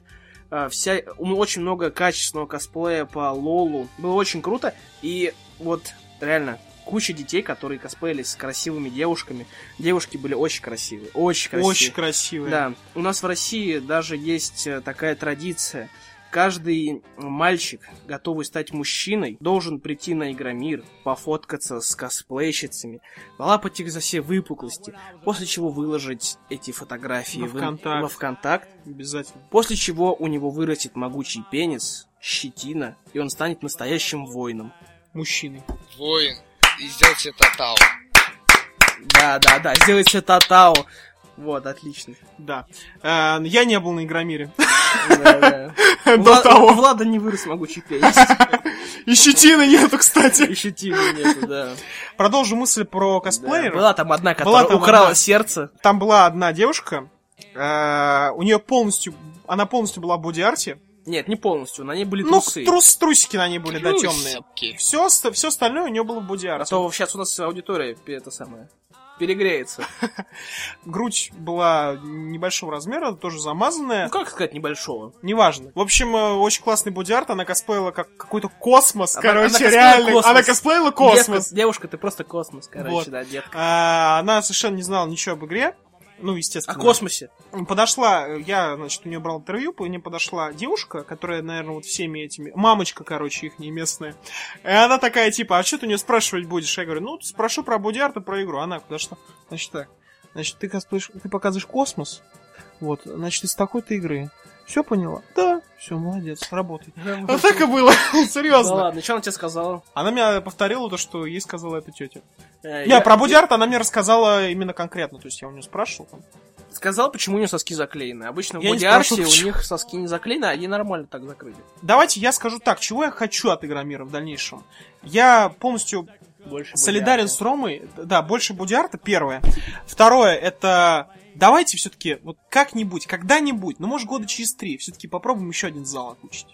э, вся, очень много качественного косплея по Лолу, было очень круто, и вот реально куча детей, которые косплеились с красивыми девушками. Девушки были очень красивые, очень красивые. Очень красивые. Да, у нас в России даже есть э, такая традиция. Каждый мальчик, готовый стать мужчиной, должен прийти на Игромир, пофоткаться с косплейщицами, полапать их за все выпуклости, после чего выложить эти фотографии Во в- ВКонтакт. во ВКонтакт, Обязательно. после чего у него вырастет могучий пенис, щетина, и он станет настоящим воином. Мужчины. Воин. И сделать себе татау. Да, да, да, сделайте татау. Вот, отлично. Да. Э, я не был на Игромире. Да, да. У До того. Влада не вырос могучий пенис. И щетины нету, кстати. И щетины нету, да. Продолжу мысль про Да, косплееров. Была там одна, Была которая там украла одна. сердце. Там была одна девушка. э, у нее полностью... Она полностью была в боди-арте. Нет, не полностью, на ней были Ну, трусы. трус, трусики на ней были, да, темные. Трусики. Все, все остальное у нее было в А боди-арте. то сейчас у нас аудитория это самое перегреется. Грудь была небольшого размера, тоже замазанная. Ну как сказать небольшого? Неважно. В общем, э, очень классный боди-арт. Она косплеила как какой-то космос, Она- короче, она реально. космос. Она косплеила космос. Детка- девушка, ты просто космос, короче, Вот. да, детка. А, она совершенно не знала ничего об игре. Ну, О естественно. космосе. Подошла, я, значит, у нее брал интервью, по ней подошла девушка, которая, наверное, вот всеми этими... Мамочка, короче, их не местная. И она такая, типа, а что ты у нее спрашивать будешь? Я говорю, ну, спрошу про боди-арт и про игру. Она подошла. Значит так, значит, ты, косплеишь- ты показываешь космос, вот, значит, из такой-то игры. Все поняла? Да. Все, молодец, работай. Вот так и было, Да серьезно. ладно, что она тебе сказала? Она мне повторила то, что ей сказала эта тетя. Э, Не, про боди-арт она мне рассказала именно конкретно, то есть я у нее спрашивал. там. Сказал, почему у нее соски заклеены. Обычно в Я не боди-арте спрашиваю, у почему. них соски не заклеены, а они нормально так закрыли. Давайте я скажу так, чего я хочу от Игромира в дальнейшем. Я полностью Больше солидарен с Ромой. Да, больше бодиарта, первое. Второе, это... Давайте все-таки, вот как-нибудь, когда-нибудь, ну, может, года через три, все-таки попробуем еще один зал окучить.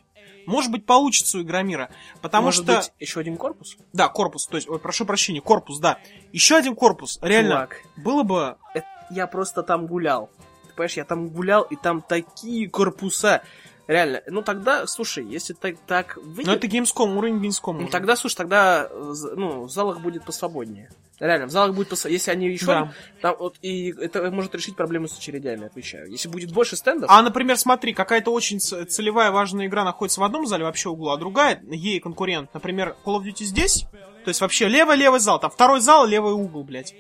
Может быть, получится у Игромира. Потому Может что... быть, еще один корпус? Да, корпус, то есть, ой, прошу прощения, корпус, да. Еще один корпус, реально, Чувак, было бы... это- я просто там гулял. Ты понимаешь, я там гулял, и там такие корпуса. Реально. Ну тогда, слушай, если так, так выйдет... Ну, это Gamescom, уровень Gamescom. Ну уже. тогда, слушай, тогда э, ну, в залах будет посвободнее. Реально, в залах будет посвободнее. Если они еще... Да. Там, вот, и это может решить проблему с очередями, отвечаю. Если будет больше стендов... А, например, смотри, какая-то очень целевая важная игра находится в одном зале вообще угла, а другая, ей конкурент, например, Call of Duty здесь, то есть вообще левый-левый зал, там второй зал, левый угол, блядь.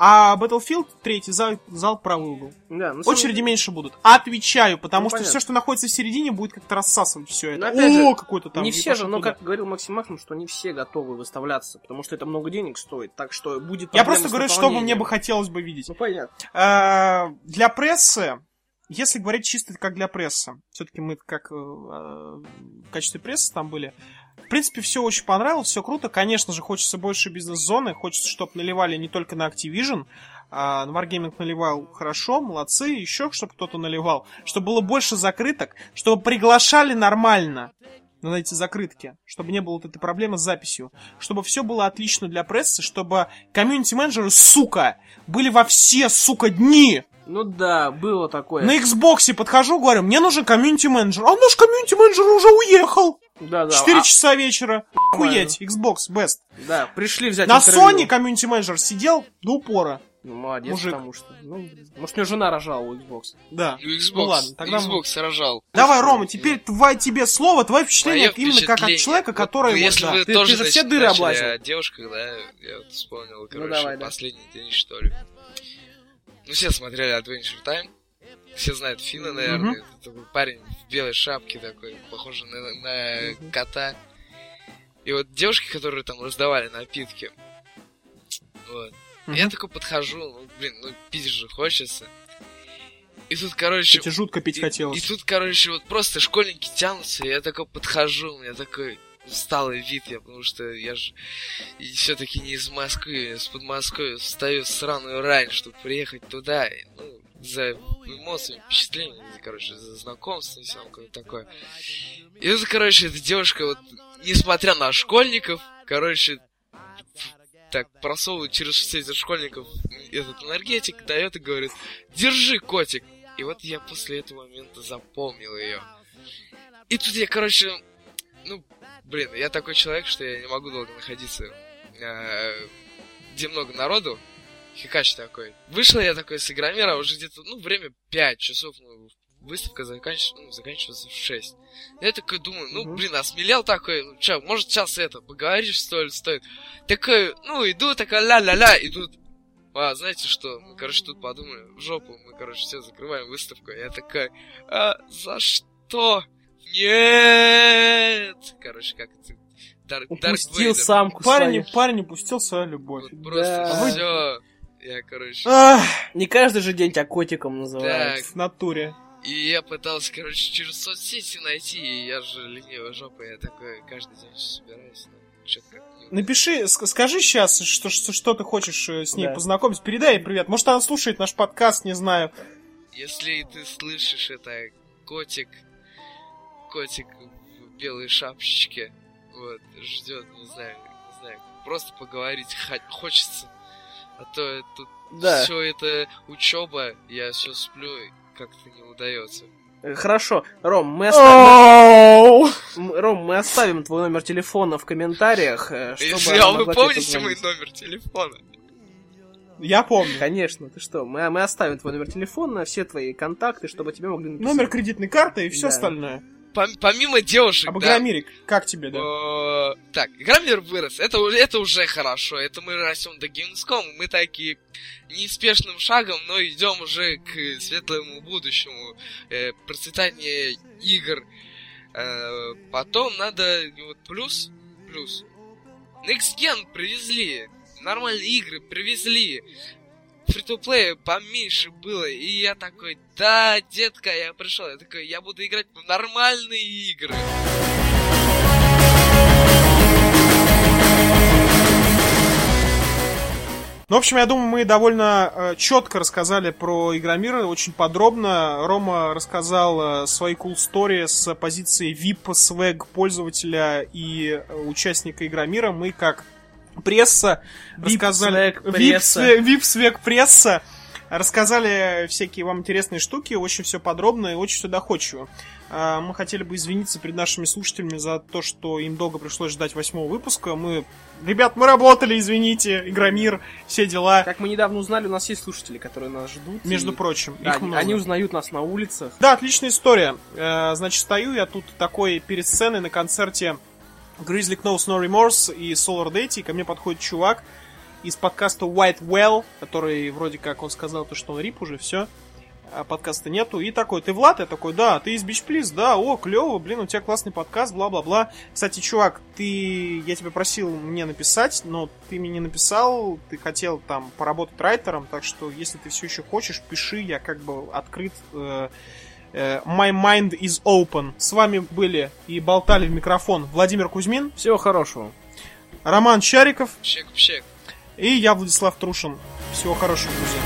А Battlefield, третий зал, зал правый угол. да, ну, Очереди меньше будут. Отвечаю, потому Ну, что понятно. все, что находится в середине, будет как-то рассасывать все это. Но опять О, какой-то там. не все же, туда. как говорил Максим Махнум, что не все готовы выставляться, потому что это много денег стоит, так что будет Я просто говорю, что бы мне бы хотелось бы видеть. Ну, понятно. А, Для прессы, если говорить чисто как для прессы, все-таки мы как э, в качестве прессы там были, в принципе, все очень понравилось, все круто. Конечно же, хочется больше бизнес-зоны, хочется, чтобы наливали не только на Activision, а Wargaming наливал хорошо, молодцы, еще чтобы кто-то наливал, чтобы было больше закрыток, чтобы приглашали нормально на эти закрытки, чтобы не было вот этой проблемы с записью, чтобы все было отлично для прессы, чтобы комьюнити-менеджеры, сука, были во все, сука, дни. Ну да, было такое. На Xbox подхожу, говорю, мне нужен комьюнити-менеджер. А наш комьюнити-менеджер уже уехал. Да, да. 4 а- часа вечера. Охуеть, Xbox, best. Да, пришли взять На интервью. Sony комьюнити-менеджер сидел до упора. Ну, молодец, мужик. потому что. Ну, может, у него жена рожала у Xbox. Да. Ну, Xbox, Ну ладно, тогда мы- Xbox рожал. Давай, Рома, теперь твое тебе слово, твое впечатление Мое именно как от человека, Вот, который... ну, вот, если да. вы Ты- тоже ты же все дыры облазил. о девушках, да, я вот вспомнил, короче, давай, да. последний день, что ли. Ну, все смотрели Adventure Time. Все знают Фина, наверное. Это такой парень в белой шапке такой, похожий на, на кота. И вот девушки, которые там раздавали напитки. Вот. Я Мгм. такой подхожу, ну, блин, ну пить же хочется. И тут, короче, Тебе жутко пить и- хотелось. И, тут, короче, вот просто школьники тянутся, и я такой подхожу, у меня такой усталый вид, я, потому что я же все-таки не из Москвы, я из Подмосковья встаю сраную рань, чтобы приехать туда, и, ну, за эмоциями, впечатлениями, короче, за знакомством, все такое. И тут, короче, эта девушка, вот, несмотря на школьников, короче, так просовывает через все эти школьников этот энергетик, дает и говорит, держи, котик. И вот я после этого момента запомнил ее. И тут я, короче, ну, блин, я такой человек, что я не могу долго находиться э, где много народу, хикач такой. Вышел я такой с Игромира, уже где-то, ну, время 5 часов, ну, выставка заканч... ну, заканчивается в 6. Я такой думаю, ну, блин, осмелел такой, ну, чё, может, сейчас это, поговоришь, что ли, стоит. Такой, ну, иду, такая, ля-ля-ля, и тут, а, знаете что, мы, короче, тут подумали, в жопу, мы, короче, все закрываем выставку. Я такая, а, за что? Нет! Короче, как это... Дар- Дарт Упустил самку Парень, свою. парень упустил свою любовь. Вот просто Да. все. Я, короче, Ах, Не каждый же день тебя котиком называют. так, в натуре. И я пытался, короче, через соцсети найти, и я же ленивая жопа, я такой каждый день собираюсь, но что-то как не Напиши, ск- скажи сейчас, что, что, что ты хочешь э, с ней Да. познакомиться. Передай ей привет. Может, она слушает наш подкаст, не знаю. Если ты слышишь это, котик, котик в белой шапочке, вот, ждет, не знаю, не знаю, просто поговорить хо- хочется. А то тут Да. все это учеба, я все сплю, и как-то не удается. Э, Хорошо, Ром, мы оставим, Ром, мы оставим твой номер телефона в комментариях, э, чтобы Если она а вы помните мой номер телефона? Я помню. Конечно, ты что, мы, мы оставим твой номер телефона, все твои контакты, чтобы тебе могли написать. Номер кредитной карты и все Да. остальное. Пом- помимо девушек, Об да, как тебе, да? Э, Так, Игромир вырос. Это, это уже хорошо. Это мы растем до Gamescom. Мы такие неспешным шагом, но идем уже к светлому будущему. Э, процветание игр. Э, потом надо вот плюс, плюс. Next Gen привезли. Нормальные игры привезли. Фри плей поменьше было. И я такой, да, детка, я пришел. Я такой, я буду играть в нормальные игры. Ну, в общем, я думаю, мы довольно четко рассказали про Игромир, очень подробно. Рома рассказал э, свои cool story с позиции VIP свэг пользователя и э, участника Игромира. Мы как пресса рассказали... свэг пресса. VIP, VIP свэг пресса. Рассказали всякие вам интересные штуки, очень все подробно и очень все доходчиво. А, Мы хотели бы извиниться перед нашими слушателями за то, что им долго пришлось ждать восьмого выпуска. Мы, ребят, мы работали, извините, Игромир, все дела. Как мы недавно узнали, у нас есть слушатели, которые нас ждут. Между и- прочим, Да, их они, много. они узнают нас на улицах. Да, отличная история. Э, Значит, стою я тут такой перед сценой на концерте Grizzly Knows No Remorse и Solar Deity, и ко мне подходит чувак из подкаста White Well, который вроде как он сказал, то, что он рип уже, все. А подкаста нету. И такой, ты Влад? Я такой, да. Ты из Beach Please? Да. О, клево, блин, у тебя классный подкаст, бла-бла-бла. Кстати, чувак, ты... Я тебя просил мне написать, но ты мне не написал. Ты хотел там поработать райтером, так что если ты все еще хочешь, пиши, я как бы открыт. э, My mind is open. С вами были и болтали в микрофон Владимир Кузьмин, Всего хорошего. Роман Чариков Пшек-пшек. и я, Владислав Трушин. Всего хорошего, друзья.